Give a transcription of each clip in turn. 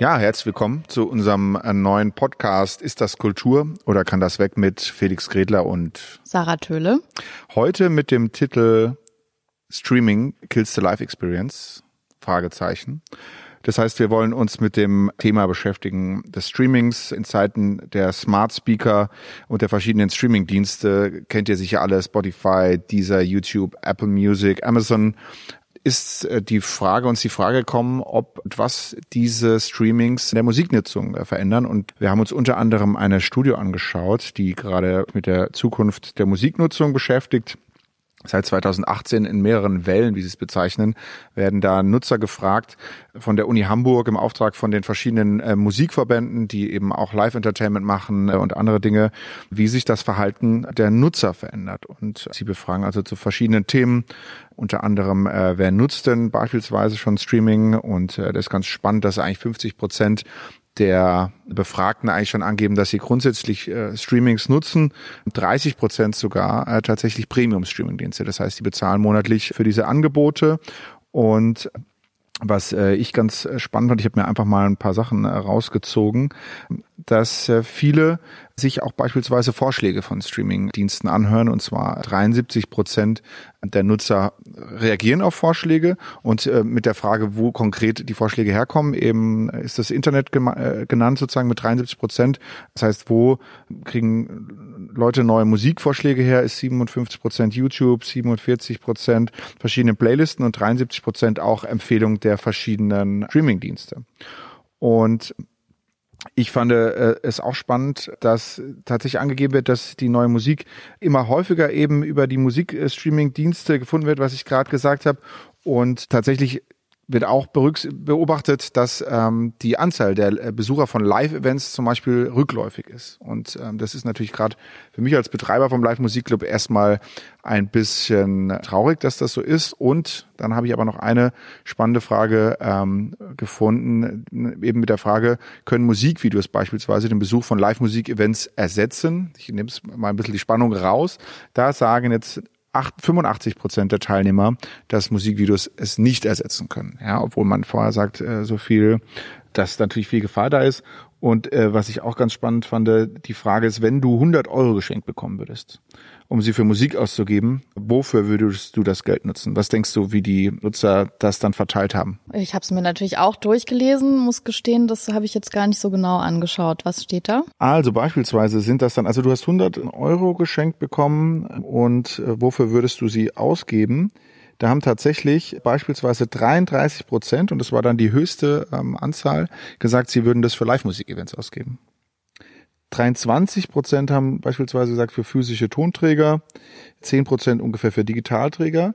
Ja, herzlich willkommen zu unserem äh, neuen Podcast Ist das Kultur oder kann das weg mit Felix Gredler und Sarah Töhle. Heute mit dem Titel Streaming Kills the Life Experience? Fragezeichen. Das heißt, wir wollen uns mit dem Thema beschäftigen des Streamings in Zeiten der Smart Speaker und der verschiedenen Streaming-Dienste. Kennt ihr sicher alle Spotify, Deezer, YouTube, Apple Music, Amazon ist äh, die Frage, uns die Frage gekommen, ob was diese Streamings in der Musiknutzung äh, verändern. Und wir haben uns unter anderem eine Studie angeschaut, die gerade mit der Zukunft der Musiknutzung beschäftigt. Seit 2018 in mehreren Wellen, wie Sie es bezeichnen, werden da Nutzer gefragt von der Uni Hamburg im Auftrag von den verschiedenen äh, Musikverbänden, die eben auch Live-Entertainment machen äh, und andere Dinge, wie sich das Verhalten der Nutzer verändert. Und sie befragen also zu verschiedenen Themen, unter anderem, äh, wer nutzt denn beispielsweise schon Streaming? Und äh, das ist ganz spannend, dass eigentlich 50 Prozent der Befragten eigentlich schon angeben, dass sie grundsätzlich äh, Streamings nutzen. 30 Prozent sogar äh, tatsächlich Premium-Streaming-Dienste. Das heißt, die bezahlen monatlich für diese Angebote. Und was äh, ich ganz äh, spannend fand, ich habe mir einfach mal ein paar Sachen äh, rausgezogen, dass äh, viele sich auch beispielsweise Vorschläge von Streaming-Diensten anhören. Und zwar 73 Prozent der Nutzer reagieren auf Vorschläge. Und äh, mit der Frage, wo konkret die Vorschläge herkommen, eben ist das Internet äh, genannt sozusagen mit 73 Prozent. Das heißt, wo kriegen Leute neue Musikvorschläge her, ist 57 Prozent YouTube, 47 Prozent verschiedene Playlisten und 73 Prozent auch Empfehlungen der verschiedenen Streaming-Dienste. Und ich fand äh, es auch spannend, dass tatsächlich angegeben wird, dass die neue Musik immer häufiger eben über die Musikstreaming-Dienste gefunden wird, was ich gerade gesagt habe. Und tatsächlich wird auch beobachtet, dass ähm, die Anzahl der äh, Besucher von Live-Events zum Beispiel rückläufig ist. Und ähm, das ist natürlich gerade für mich als Betreiber vom Live-Musikclub erstmal ein bisschen traurig, dass das so ist. Und dann habe ich aber noch eine spannende Frage ähm, gefunden, eben mit der Frage, können Musikvideos beispielsweise den Besuch von Live-Musik-Events ersetzen? Ich nehme es mal ein bisschen die Spannung raus. Da sagen jetzt 85 Prozent der Teilnehmer, dass Musikvideos es nicht ersetzen können. Ja, obwohl man vorher sagt, äh, so viel, dass natürlich viel Gefahr da ist. Und äh, was ich auch ganz spannend fand, die Frage ist, wenn du 100 Euro geschenkt bekommen würdest, um sie für Musik auszugeben, wofür würdest du das Geld nutzen? Was denkst du, wie die Nutzer das dann verteilt haben? Ich habe es mir natürlich auch durchgelesen, muss gestehen, das habe ich jetzt gar nicht so genau angeschaut. Was steht da? Also beispielsweise sind das dann, also du hast 100 Euro geschenkt bekommen und äh, wofür würdest du sie ausgeben? Da haben tatsächlich beispielsweise 33 Prozent, und das war dann die höchste ähm, Anzahl, gesagt, sie würden das für Live-Musik-Events ausgeben. 23 Prozent haben beispielsweise gesagt für physische Tonträger, 10 Prozent ungefähr für Digitalträger.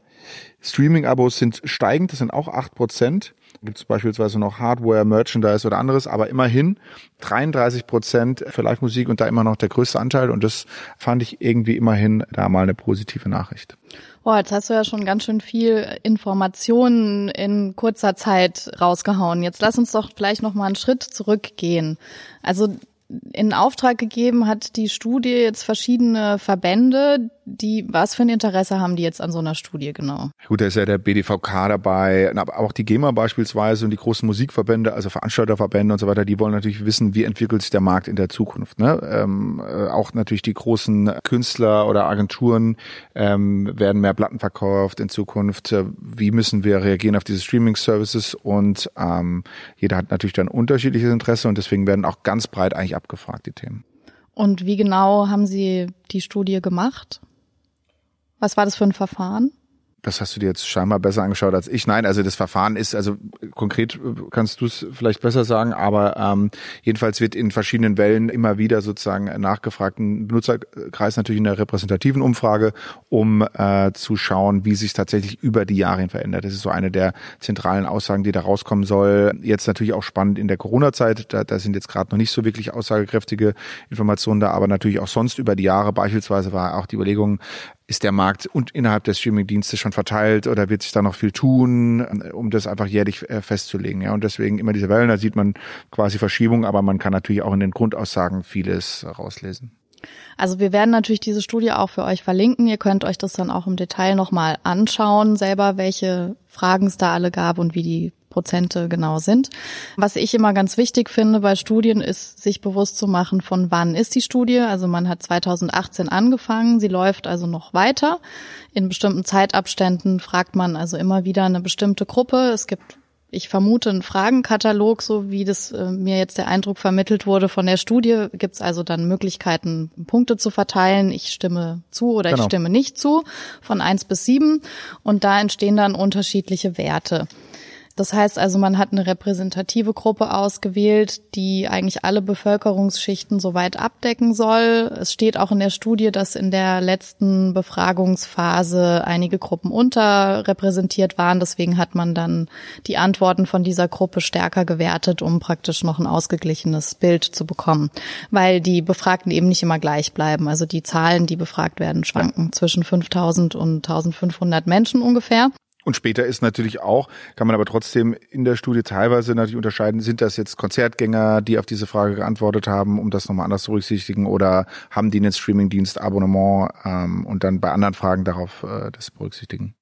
Streaming-Abos sind steigend, das sind auch 8 Prozent. Gibt es beispielsweise noch Hardware, Merchandise oder anderes, aber immerhin 33 Prozent für Live-Musik und da immer noch der größte Anteil und das fand ich irgendwie immerhin da mal eine positive Nachricht. Boah, jetzt hast du ja schon ganz schön viel Informationen in kurzer Zeit rausgehauen. Jetzt lass uns doch vielleicht noch mal einen Schritt zurückgehen. Also in Auftrag gegeben hat die Studie jetzt verschiedene Verbände, die, was für ein Interesse haben die jetzt an so einer Studie genau? Gut, da ist ja der BDVK dabei, aber auch die GEMA beispielsweise und die großen Musikverbände, also Veranstalterverbände und so weiter, die wollen natürlich wissen, wie entwickelt sich der Markt in der Zukunft. Ne? Ähm, äh, auch natürlich die großen Künstler oder Agenturen ähm, werden mehr Platten verkauft in Zukunft. Wie müssen wir reagieren auf diese Streaming-Services? Und ähm, jeder hat natürlich dann unterschiedliches Interesse und deswegen werden auch ganz breit eigentlich abgefragt, die Themen. Und wie genau haben Sie die Studie gemacht? Was war das für ein Verfahren? Das hast du dir jetzt scheinbar besser angeschaut als ich. Nein, also das Verfahren ist, also konkret kannst du es vielleicht besser sagen, aber ähm, jedenfalls wird in verschiedenen Wellen immer wieder sozusagen nachgefragt, ein Benutzerkreis natürlich in der repräsentativen Umfrage, um äh, zu schauen, wie sich tatsächlich über die Jahre hin verändert. Das ist so eine der zentralen Aussagen, die da rauskommen soll. Jetzt natürlich auch spannend in der Corona-Zeit, da, da sind jetzt gerade noch nicht so wirklich aussagekräftige Informationen da, aber natürlich auch sonst über die Jahre. Beispielsweise war auch die Überlegung, ist der Markt und innerhalb der Streaming-Dienste schon verteilt oder wird sich da noch viel tun, um das einfach jährlich äh, festzulegen. Ja, und deswegen immer diese Wellen, da sieht man quasi Verschiebungen, aber man kann natürlich auch in den Grundaussagen vieles rauslesen. Also wir werden natürlich diese Studie auch für euch verlinken. Ihr könnt euch das dann auch im Detail nochmal anschauen, selber, welche Fragen es da alle gab und wie die Prozente genau sind. Was ich immer ganz wichtig finde bei Studien ist, sich bewusst zu machen, von wann ist die Studie. Also man hat 2018 angefangen, sie läuft also noch weiter. In bestimmten Zeitabständen fragt man also immer wieder eine bestimmte Gruppe. Es gibt ich vermute, einen Fragenkatalog, so wie das äh, mir jetzt der Eindruck vermittelt wurde von der Studie, gibt es also dann Möglichkeiten, Punkte zu verteilen. Ich stimme zu oder genau. ich stimme nicht zu, von eins bis sieben. Und da entstehen dann unterschiedliche Werte. Das heißt also, man hat eine repräsentative Gruppe ausgewählt, die eigentlich alle Bevölkerungsschichten soweit abdecken soll. Es steht auch in der Studie, dass in der letzten Befragungsphase einige Gruppen unterrepräsentiert waren. Deswegen hat man dann die Antworten von dieser Gruppe stärker gewertet, um praktisch noch ein ausgeglichenes Bild zu bekommen, weil die Befragten eben nicht immer gleich bleiben. Also die Zahlen, die befragt werden, schwanken zwischen 5000 und 1500 Menschen ungefähr. Und später ist natürlich auch, kann man aber trotzdem in der Studie teilweise natürlich unterscheiden, sind das jetzt Konzertgänger, die auf diese Frage geantwortet haben, um das nochmal anders zu berücksichtigen, oder haben die einen Streamingdienst, Abonnement ähm, und dann bei anderen Fragen darauf äh, das berücksichtigen?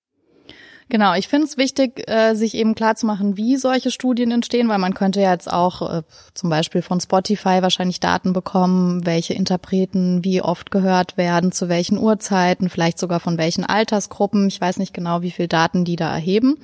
Genau, ich finde es wichtig, äh, sich eben klarzumachen, wie solche Studien entstehen, weil man könnte ja jetzt auch äh, zum Beispiel von Spotify wahrscheinlich Daten bekommen, welche Interpreten wie oft gehört werden, zu welchen Uhrzeiten, vielleicht sogar von welchen Altersgruppen. Ich weiß nicht genau, wie viel Daten die da erheben.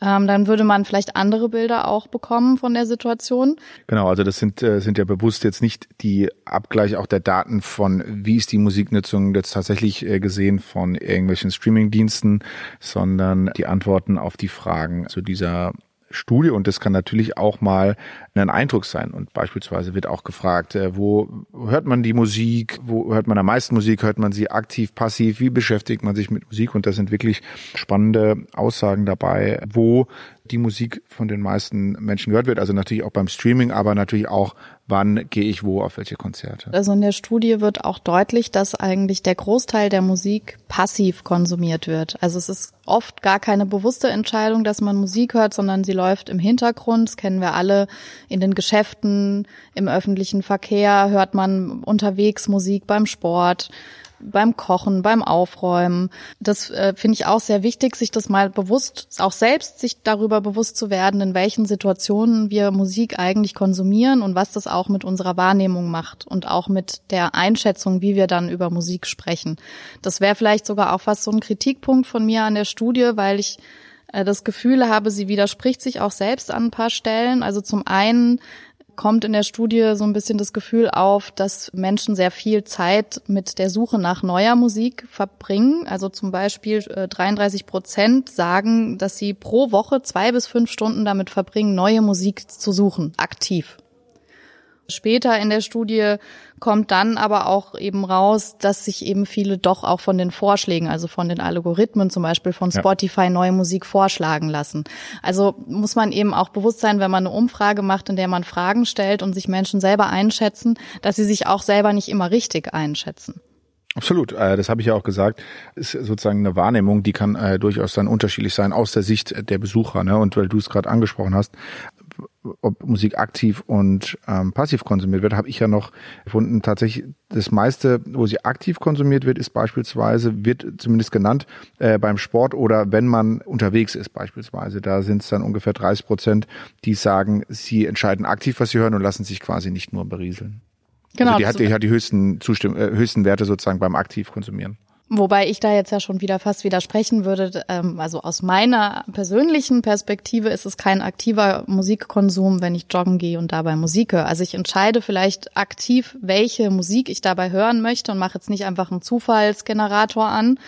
Ähm, dann würde man vielleicht andere Bilder auch bekommen von der Situation. Genau, also das sind, äh, sind ja bewusst jetzt nicht die Abgleich auch der Daten von, wie ist die Musiknutzung jetzt tatsächlich äh, gesehen von irgendwelchen Streamingdiensten, sondern die Antworten auf die Fragen zu dieser Studie und das kann natürlich auch mal ein Eindruck sein. Und beispielsweise wird auch gefragt, äh, wo hört man die Musik, wo hört man am meisten Musik, hört man sie aktiv, passiv, wie beschäftigt man sich mit Musik? Und da sind wirklich spannende Aussagen dabei, wo die Musik von den meisten Menschen gehört wird. Also natürlich auch beim Streaming, aber natürlich auch, wann gehe ich wo auf welche Konzerte. Also in der Studie wird auch deutlich, dass eigentlich der Großteil der Musik passiv konsumiert wird. Also es ist oft gar keine bewusste Entscheidung, dass man Musik hört, sondern sie läuft im Hintergrund. Das kennen wir alle in den Geschäften, im öffentlichen Verkehr hört man unterwegs Musik beim Sport beim Kochen, beim Aufräumen. Das äh, finde ich auch sehr wichtig, sich das mal bewusst, auch selbst sich darüber bewusst zu werden, in welchen Situationen wir Musik eigentlich konsumieren und was das auch mit unserer Wahrnehmung macht und auch mit der Einschätzung, wie wir dann über Musik sprechen. Das wäre vielleicht sogar auch was so ein Kritikpunkt von mir an der Studie, weil ich äh, das Gefühl habe, sie widerspricht sich auch selbst an ein paar Stellen. Also zum einen kommt in der Studie so ein bisschen das Gefühl auf, dass Menschen sehr viel Zeit mit der Suche nach neuer Musik verbringen. Also zum Beispiel 33 äh, Prozent sagen, dass sie pro Woche zwei bis fünf Stunden damit verbringen, neue Musik zu suchen, aktiv. Später in der Studie kommt dann aber auch eben raus, dass sich eben viele doch auch von den Vorschlägen, also von den Algorithmen zum Beispiel von Spotify ja. neue Musik vorschlagen lassen. Also muss man eben auch bewusst sein, wenn man eine Umfrage macht, in der man Fragen stellt und sich Menschen selber einschätzen, dass sie sich auch selber nicht immer richtig einschätzen. Absolut, äh, das habe ich ja auch gesagt. Ist sozusagen eine Wahrnehmung, die kann äh, durchaus dann unterschiedlich sein aus der Sicht der Besucher. Ne? Und weil du es gerade angesprochen hast, ob Musik aktiv und ähm, passiv konsumiert wird, habe ich ja noch gefunden, tatsächlich das meiste, wo sie aktiv konsumiert wird, ist beispielsweise, wird zumindest genannt, äh, beim Sport oder wenn man unterwegs ist beispielsweise. Da sind es dann ungefähr 30 Prozent, die sagen, sie entscheiden aktiv, was sie hören und lassen sich quasi nicht nur berieseln. Genau. Also die hat, die hat die höchsten, Zustimm äh, höchsten Werte sozusagen beim aktiv konsumieren. Wobei ich da jetzt ja schon wieder fast widersprechen würde. Ähm, also aus meiner persönlichen Perspektive ist es kein aktiver Musikkonsum, wenn ich joggen gehe und dabei Musik höre. Also ich entscheide vielleicht aktiv, welche Musik ich dabei hören möchte und mache jetzt nicht einfach einen Zufallsgenerator an.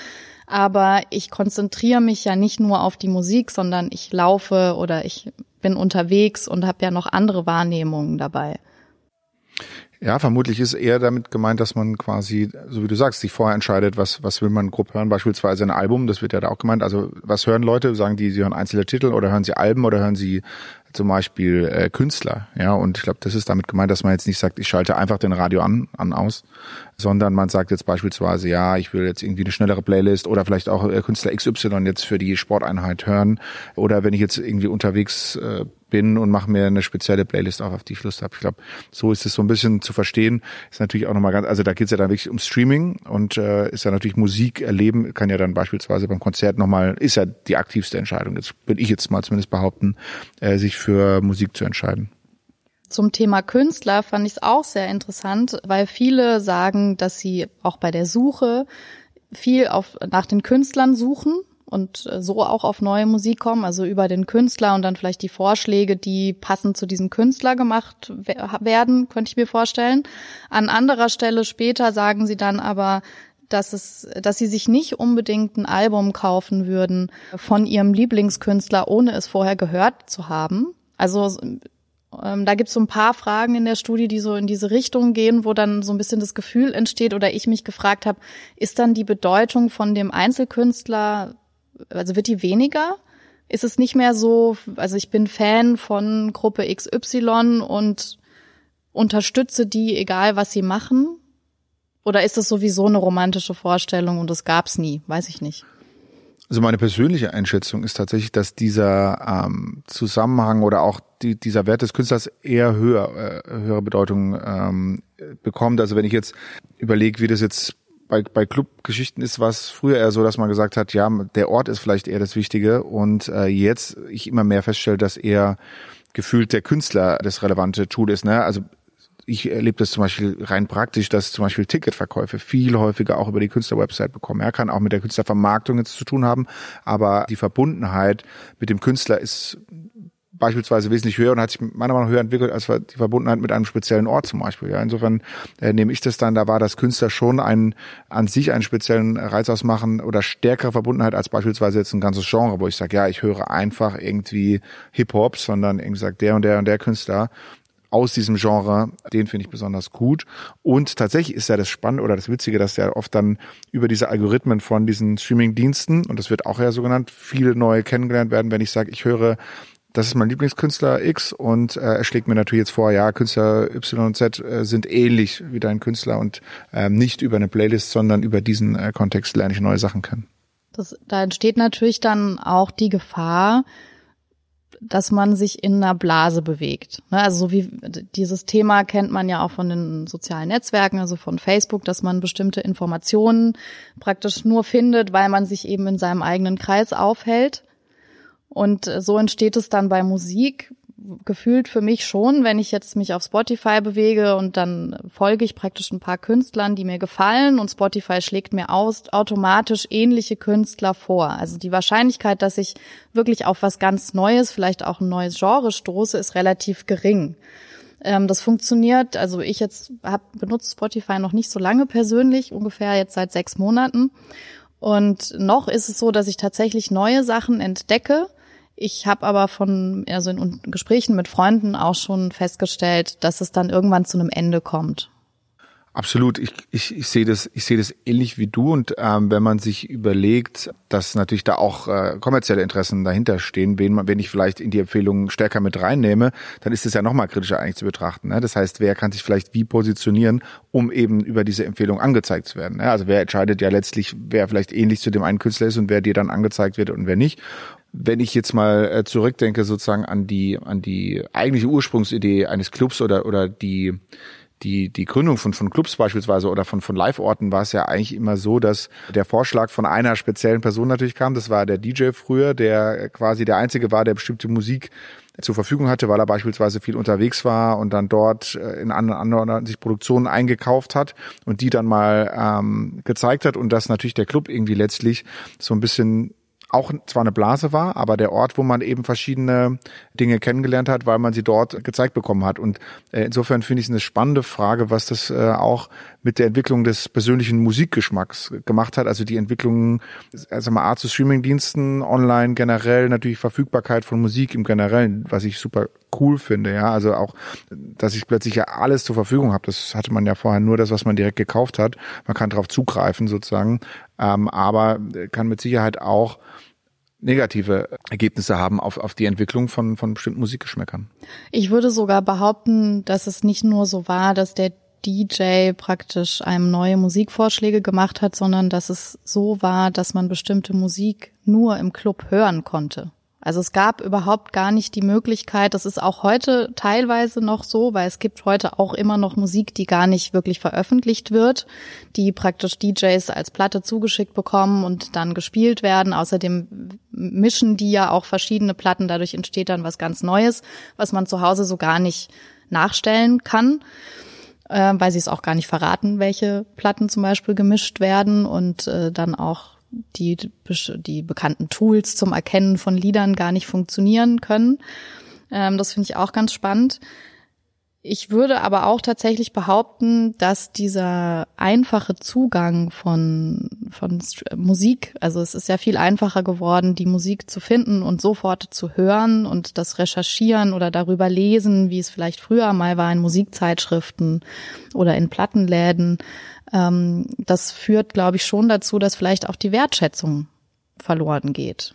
Aber ich konzentriere mich ja nicht nur auf die Musik, sondern ich laufe oder ich bin unterwegs und habe ja noch andere Wahrnehmungen dabei. Ja, vermutlich ist eher damit gemeint, dass man quasi, so wie du sagst, sich vorher entscheidet, was, was will man grob hören, beispielsweise ein Album, das wird ja da auch gemeint. Also was hören Leute? Sagen die, sie hören einzelne Titel oder hören sie Alben oder hören sie zum Beispiel äh, Künstler. Ja, und ich glaube, das ist damit gemeint, dass man jetzt nicht sagt, ich schalte einfach den Radio an, an aus, sondern man sagt jetzt beispielsweise, ja, ich will jetzt irgendwie eine schnellere Playlist oder vielleicht auch äh, Künstler XY jetzt für die Sporteinheit hören. Oder wenn ich jetzt irgendwie unterwegs äh, bin und mache mir eine spezielle Playlist auf, auf die ich Lust habe. Ich glaube, so ist es so ein bisschen zu verstehen. Ist natürlich auch nochmal ganz, also da geht es ja dann wirklich um Streaming und äh, ist ja natürlich Musik erleben, kann ja dann beispielsweise beim Konzert nochmal, ist ja die aktivste Entscheidung. Jetzt bin ich jetzt mal zumindest behaupten, äh, sich für Musik zu entscheiden. Zum Thema Künstler fand ich es auch sehr interessant, weil viele sagen, dass sie auch bei der Suche viel auf, nach den Künstlern suchen und äh, so auch auf neue Musik kommen, also über den Künstler und dann vielleicht die Vorschläge, die passend zu diesem Künstler gemacht werden, könnte ich mir vorstellen. An anderer Stelle später sagen sie dann aber, dass es, dass sie sich nicht unbedingt ein Album kaufen würden von ihrem Lieblingskünstler, ohne es vorher gehört zu haben. Also ähm, da gibt es so ein paar Fragen in der Studie, die so in diese Richtung gehen, wo dann so ein bisschen das Gefühl entsteht oder ich mich gefragt habe, ist dann die Bedeutung von dem Einzelkünstler also wird die weniger? Ist es nicht mehr so, also ich bin Fan von Gruppe XY und unterstütze die, egal was sie machen? Oder ist es sowieso eine romantische Vorstellung und das gab's nie? Weiß ich nicht. Also meine persönliche Einschätzung ist tatsächlich, dass dieser ähm, Zusammenhang oder auch die, dieser Wert des Künstlers eher höher, äh, höhere Bedeutung ähm, bekommt. Also wenn ich jetzt überlege, wie das jetzt bei, bei Clubgeschichten ist was früher eher so, dass man gesagt hat, ja, der Ort ist vielleicht eher das Wichtige und äh, jetzt ich immer mehr feststelle, dass eher gefühlt der Künstler das relevante Tool ist. Ne? Also ich erlebe das zum Beispiel rein praktisch, dass zum Beispiel Ticketverkäufe viel häufiger auch über die Künstlerwebsite bekommen. Er kann auch mit der Künstlervermarktung jetzt zu tun haben, aber die Verbundenheit mit dem Künstler ist beispielsweise wesentlich höher und hat sich meiner Meinung nach höher entwickelt als die Verbundenheit mit einem speziellen Ort zum Beispiel. Ja, insofern äh, nehme ich das dann, da war das Künstler schon ein, an sich einen speziellen Reiz ausmachen oder stärkere Verbundenheit als beispielsweise jetzt ein ganzes Genre, wo ich sage, ja, ich höre einfach irgendwie Hip-Hop, sondern irgendwie sagt, der und der und der Künstler aus diesem Genre, den finde ich besonders gut. Und tatsächlich ist ja das Spannende oder das Witzige, dass ja oft dann über diese Algorithmen von diesen Streaming-Diensten, und das wird auch ja so genannt, viele neue kennengelernt werden, wenn ich sage, ich höre das ist mein Lieblingskünstler X und äh, er schlägt mir natürlich jetzt vor, ja, Künstler Y und Z äh, sind ähnlich wie dein Künstler und ähm, nicht über eine Playlist, sondern über diesen äh, Kontext lerne ich neue Sachen kennen. Das, da entsteht natürlich dann auch die Gefahr, dass man sich in einer Blase bewegt. Ne, also so wie dieses Thema kennt man ja auch von den sozialen Netzwerken, also von Facebook, dass man bestimmte Informationen praktisch nur findet, weil man sich eben in seinem eigenen Kreis aufhält. Und äh, so entsteht es dann bei Musik gefühlt für mich schon, wenn ich jetzt mich auf Spotify bewege und dann folge ich praktisch ein paar Künstlern, die mir gefallen und Spotify schlägt mir aus, automatisch ähnliche Künstler vor. Also die Wahrscheinlichkeit, dass ich wirklich auf was ganz Neues, vielleicht auch ein neues Genre stoße, ist relativ gering. Ähm, das funktioniert, also ich jetzt habe benutzt Spotify noch nicht so lange persönlich, ungefähr jetzt seit sechs Monaten. Und noch ist es so, dass ich tatsächlich neue Sachen entdecke ich habe aber von also in Gesprächen mit Freunden auch schon festgestellt, dass es dann irgendwann zu einem Ende kommt. Absolut, ich, ich, ich sehe das, ich sehe das ähnlich wie du und ähm, wenn man sich überlegt, dass natürlich da auch äh, kommerzielle Interessen dahinter stehen, wen, man, wenn ich vielleicht in die Empfehlungen stärker mit reinnehme, dann ist es ja nochmal kritischer eigentlich zu betrachten. Ne? Das heißt, wer kann sich vielleicht wie positionieren, um eben über diese Empfehlung angezeigt zu werden? Ne? Also wer entscheidet ja letztlich, wer vielleicht ähnlich zu dem einen Künstler ist und wer dir dann angezeigt wird und wer nicht wenn ich jetzt mal äh, zurückdenke sozusagen an die an die eigentliche Ursprungsidee eines Clubs oder oder die die die Gründung von von Clubs beispielsweise oder von von Live-Orten war es ja eigentlich immer so, dass der Vorschlag von einer speziellen Person natürlich kam. Das war der DJ früher, der quasi der einzige war, der bestimmte Musik zur Verfügung hatte, weil er beispielsweise viel unterwegs war und dann dort äh, in anderen, anderen sich Produktionen eingekauft hat und die dann mal ähm, gezeigt hat und dass natürlich der Club irgendwie letztlich so ein bisschen auch zwar eine Blase war, aber der Ort, wo man eben verschiedene Dinge kennengelernt hat, weil man sie dort gezeigt bekommen hat. Und äh, insofern finde ich es eine spannende Frage, was das äh, auch mit der Entwicklung des persönlichen Musikgeschmacks gemacht hat. Also die Entwicklung, also mal Art zu Streamingdiensten, online generell, natürlich Verfügbarkeit von Musik im Generellen, was ich super cool finde, ja. Also auch, dass ich plötzlich ja alles zur Verfügung habe. Das hatte man ja vorher nur das, was man direkt gekauft hat. Man kann darauf zugreifen sozusagen, ähm, aber kann mit Sicherheit auch negative Ergebnisse haben auf, auf die Entwicklung von, von bestimmten Musikgeschmäckern. Ich würde sogar behaupten, dass es nicht nur so war, dass der DJ praktisch einem neue Musikvorschläge gemacht hat, sondern dass es so war, dass man bestimmte Musik nur im Club hören konnte. Also es gab überhaupt gar nicht die Möglichkeit, das ist auch heute teilweise noch so, weil es gibt heute auch immer noch Musik, die gar nicht wirklich veröffentlicht wird, die praktisch DJs als Platte zugeschickt bekommen und dann gespielt werden. Außerdem mischen die ja auch verschiedene Platten, dadurch entsteht dann was ganz Neues, was man zu Hause so gar nicht nachstellen kann äh, weil sie es auch gar nicht verraten, welche Platten zum Beispiel gemischt werden und äh, dann auch die, die bekannten Tools zum Erkennen von Liedern gar nicht funktionieren können. Ähm, das finde ich auch ganz spannend. Ich würde aber auch tatsächlich behaupten, dass dieser einfache Zugang von, von Musik, also es ist ja viel einfacher geworden, die Musik zu finden und sofort zu hören und das Recherchieren oder darüber lesen, wie es vielleicht früher mal war in Musikzeitschriften oder in Plattenläden. Ähm, das führt, glaube ich, schon dazu, dass vielleicht auch die Wertschätzung verloren geht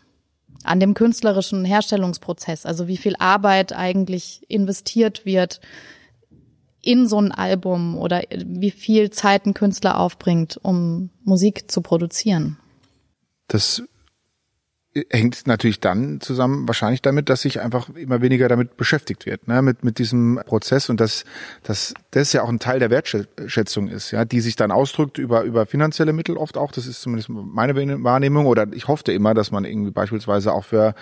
an dem künstlerischen Herstellungsprozess, also wie viel Arbeit eigentlich investiert wird in so ein Album oder wie viel Zeit ein Künstler aufbringt, um Musik zu produzieren. Das hängt natürlich dann zusammen wahrscheinlich damit, dass sich einfach immer weniger damit beschäftigt wird, ne, mit mit diesem Prozess und dass dass das ja auch ein Teil der Wertschätzung ist, ja, die sich dann ausdrückt über über finanzielle Mittel oft auch. Das ist zumindest meine Wahrnehmung oder ich hoffte immer, dass man irgendwie beispielsweise auch für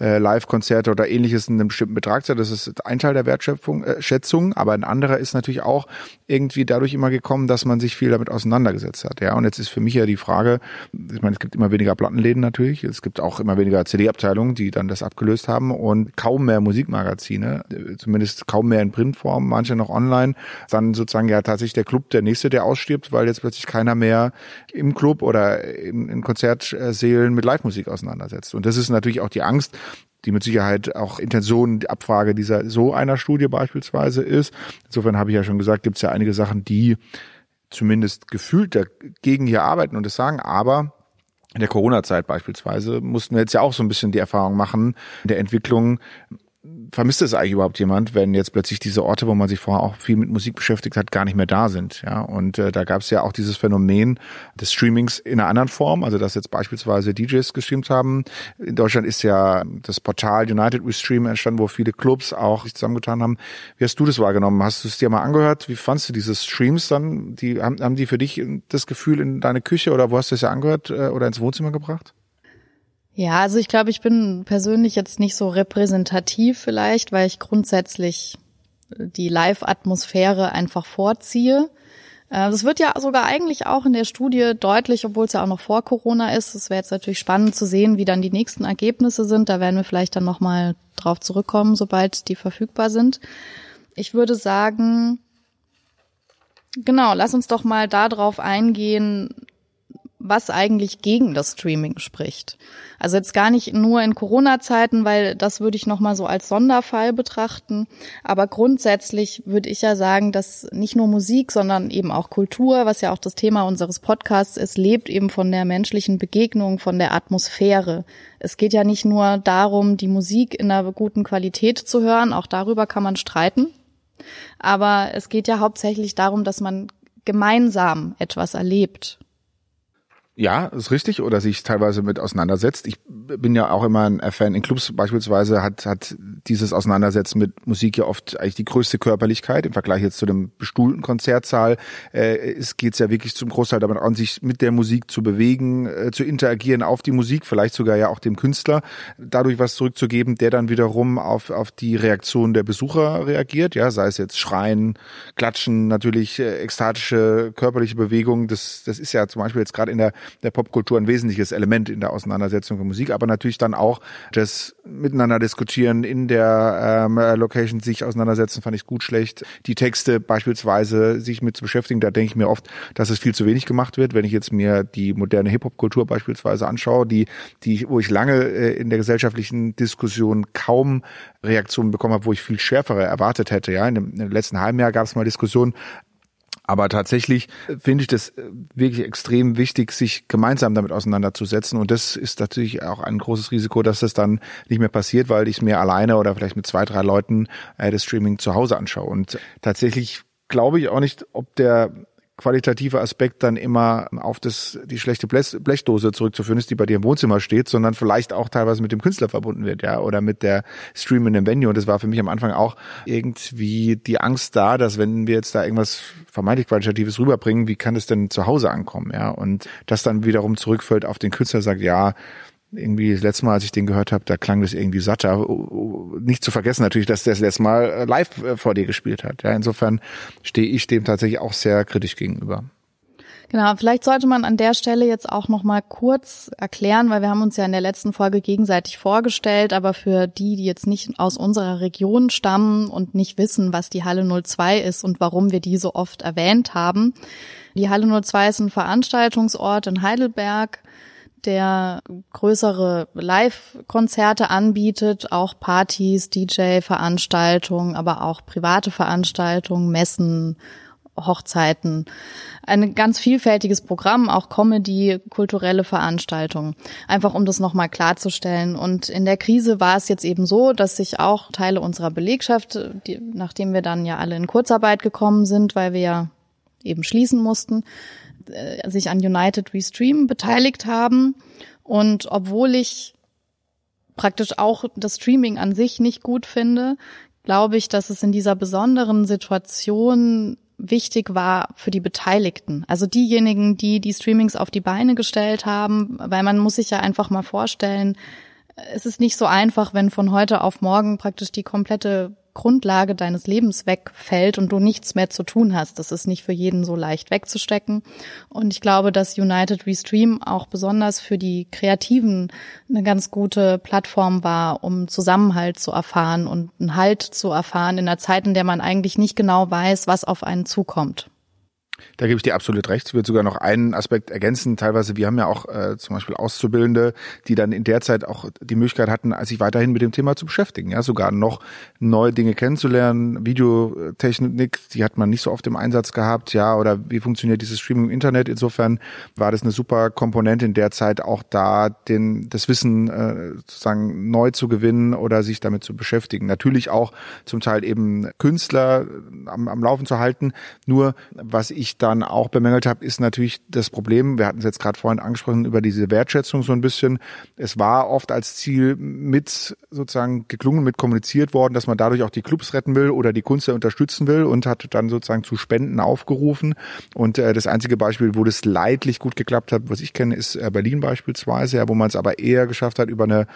äh, Live-Konzerte oder ähnliches einen bestimmten Betrag zahlt. Das ist ein Teil der Wertschätzung, äh, Schätzung, aber ein anderer ist natürlich auch irgendwie dadurch immer gekommen, dass man sich viel damit auseinandergesetzt hat, ja. Und jetzt ist für mich ja die Frage, ich meine, es gibt immer weniger Plattenläden natürlich, es gibt auch immer weniger CD-Abteilungen, die dann das abgelöst haben und kaum mehr Musikmagazine, zumindest kaum mehr in Printform, manche noch online. Dann sozusagen ja tatsächlich der Club der nächste, der ausstirbt, weil jetzt plötzlich keiner mehr im Club oder in, in Konzertsälen mit Live-Musik auseinandersetzt. Und das ist natürlich auch die Angst, die mit Sicherheit auch Intention, die Abfrage dieser so einer Studie beispielsweise ist. Insofern habe ich ja schon gesagt, gibt es ja einige Sachen, die zumindest gefühlt dagegen hier arbeiten und es sagen, aber in der Corona-Zeit beispielsweise mussten wir jetzt ja auch so ein bisschen die Erfahrung machen, der Entwicklung vermisst es eigentlich überhaupt jemand, wenn jetzt plötzlich diese Orte, wo man sich vorher auch viel mit Musik beschäftigt hat, gar nicht mehr da sind. Ja, und äh, da gab es ja auch dieses Phänomen des Streamings in einer anderen Form, also dass jetzt beispielsweise DJs gestreamt haben. In Deutschland ist ja das Portal United We Stream entstanden, wo viele Clubs auch sich zusammengetan haben. Wie hast du das wahrgenommen? Hast du es dir mal angehört? Wie fandst du diese Streams dann? Die haben, haben die für dich das Gefühl in deine Küche oder wo hast du es ja angehört äh, oder ins Wohnzimmer gebracht? Ja, also ich glaube, ich bin persönlich jetzt nicht so repräsentativ vielleicht, weil ich grundsätzlich die Live-Atmosphäre einfach vorziehe. Äh, das wird ja sogar eigentlich auch in der Studie deutlich, obwohl es ja auch noch vor Corona ist. Es wäre jetzt natürlich spannend zu sehen, wie dann die nächsten Ergebnisse sind. Da werden wir vielleicht dann nochmal drauf zurückkommen, sobald die verfügbar sind. Ich würde sagen, genau, lass uns doch mal darauf eingehen, was eigentlich gegen das Streaming spricht. Also jetzt gar nicht nur in Corona-Zeiten, weil das würde ich nochmal so als Sonderfall betrachten. Aber grundsätzlich würde ich ja sagen, dass nicht nur Musik, sondern eben auch Kultur, was ja auch das Thema unseres Podcasts ist, lebt eben von der menschlichen Begegnung, von der Atmosphäre. Es geht ja nicht nur darum, die Musik in einer guten Qualität zu hören, auch darüber kann man streiten. Aber es geht ja hauptsächlich darum, dass man gemeinsam etwas erlebt ja, ist richtig, oder sich teilweise mit auseinandersetzt. Ich bin ja auch immer ein Fan. In Clubs beispielsweise hat, hat dieses Auseinandersetzen mit Musik ja oft eigentlich die größte Körperlichkeit im Vergleich jetzt zu dem bestuhlten Konzertsaal. Äh, es geht ja wirklich zum Großteil damit an, sich mit der Musik zu bewegen, äh, zu interagieren auf die Musik, vielleicht sogar ja auch dem Künstler, dadurch was zurückzugeben, der dann wiederum auf, auf die Reaktion der Besucher reagiert, ja, sei es jetzt Schreien, Klatschen, natürlich äh, ekstatische körperliche Bewegung. Das, das ist ja zum Beispiel jetzt gerade in der der Popkultur ein wesentliches Element in der Auseinandersetzung von Musik, aber natürlich dann auch das miteinander diskutieren, in der ähm, Location sich auseinandersetzen, fand ich gut, schlecht. Die Texte beispielsweise sich mit zu beschäftigen, da denke ich mir oft, dass es viel zu wenig gemacht wird. Wenn ich jetzt mir die moderne Hip-Hop-Kultur beispielsweise anschaue, die, die, wo ich lange äh, in der gesellschaftlichen Diskussion kaum Reaktionen bekommen habe, wo ich viel schärfere erwartet hätte. Ja, in dem, dem letzten halben Jahr gab es mal Diskussionen, Aber tatsächlich finde ich das wirklich extrem wichtig, sich gemeinsam damit auseinanderzusetzen. Und das ist natürlich auch ein großes Risiko, dass das dann nicht mehr passiert, weil ich mir alleine oder vielleicht mit zwei, drei Leuten äh, das Streaming zu Hause anschaue. Und tatsächlich glaube ich auch nicht, ob der qualitative Aspekt dann immer auf das, die schlechte Blechdose zurückzuführen ist, die bei dir im Wohnzimmer steht, sondern vielleicht auch teilweise mit dem Künstler verbunden wird, ja, oder mit der Stream in dem Venue. Und das war für mich am Anfang auch irgendwie die Angst da, dass wenn wir jetzt da irgendwas vermeintlich Qualitatives rüberbringen, wie kann es denn zu Hause ankommen, ja? Und das dann wiederum zurückfällt auf den Künstler, sagt, ja, irgendwie das letzte Mal, als ich den gehört habe, da klang das irgendwie satter. Nicht zu vergessen natürlich, dass der das letzte Mal äh, live äh, vor dir gespielt hat. Ja, insofern stehe ich dem tatsächlich auch sehr kritisch gegenüber. Genau, vielleicht sollte man an der Stelle jetzt auch noch mal kurz erklären, weil wir haben uns ja in der letzten Folge gegenseitig vorgestellt, aber für die, die jetzt nicht aus unserer Region stammen und nicht wissen, was die Halle 02 ist und warum wir die so oft erwähnt haben. Die Halle 02 ist ein Veranstaltungsort in Heidelberg, der größere Live-Konzerte anbietet, auch Partys, DJ-Veranstaltungen, aber auch private Veranstaltungen, Messen, Hochzeiten. Ein ganz vielfältiges Programm, auch Comedy, kulturelle Veranstaltungen. Einfach um das nochmal klarzustellen. Und in der Krise war es jetzt eben so, dass sich auch Teile unserer Belegschaft, die, nachdem wir dann ja alle in Kurzarbeit gekommen sind, weil wir ja eben schließen mussten, äh, sich an United Restream beteiligt haben. Und obwohl ich praktisch auch das Streaming an sich nicht gut finde, glaube ich, dass es in dieser besonderen Situation wichtig war für die Beteiligten. Also diejenigen, die die Streamings auf die Beine gestellt haben, weil man muss sich ja einfach mal vorstellen, es ist nicht so einfach, wenn von heute auf morgen praktisch die komplette Grundlage deines Lebens wegfällt und du nichts mehr zu tun hast. Das ist nicht für jeden so leicht wegzustecken. Und ich glaube, dass United Restream auch besonders für die Kreativen eine ganz gute Plattform war, um Zusammenhalt zu erfahren und einen Halt zu erfahren in einer Zeit, in der man eigentlich nicht genau weiß, was auf einen zukommt. Da gebe ich dir absolut recht. Ich würde sogar noch einen Aspekt ergänzen. Teilweise, wir haben ja auch äh, zum Beispiel Auszubildende, die dann in der Zeit auch die Möglichkeit hatten, sich weiterhin mit dem Thema zu beschäftigen. Ja, sogar noch neue Dinge kennenzulernen. Videotechnik, die hat man nicht so oft im Einsatz gehabt. Ja, oder wie funktioniert dieses Streaming im Internet? Insofern war das eine super Komponente in der Zeit auch da, den, das Wissen äh, sozusagen neu zu gewinnen oder sich damit zu beschäftigen. Natürlich auch zum Teil eben Künstler am, am Laufen zu halten. Nur was ich dann auch bemängelt habe, ist natürlich das Problem, wir hatten es jetzt gerade vorhin angesprochen, über diese Wertschätzung so ein bisschen. Es war oft als Ziel mit sozusagen geklungen, mit kommuniziert worden, dass man dadurch auch die Clubs retten will oder die Kunst unterstützen will und hat dann sozusagen zu Spenden aufgerufen. Und äh, das einzige Beispiel, wo das leidlich gut geklappt hat, was ich kenne, ist äh, Berlin beispielsweise, ja, wo man es aber eher geschafft hat, über eine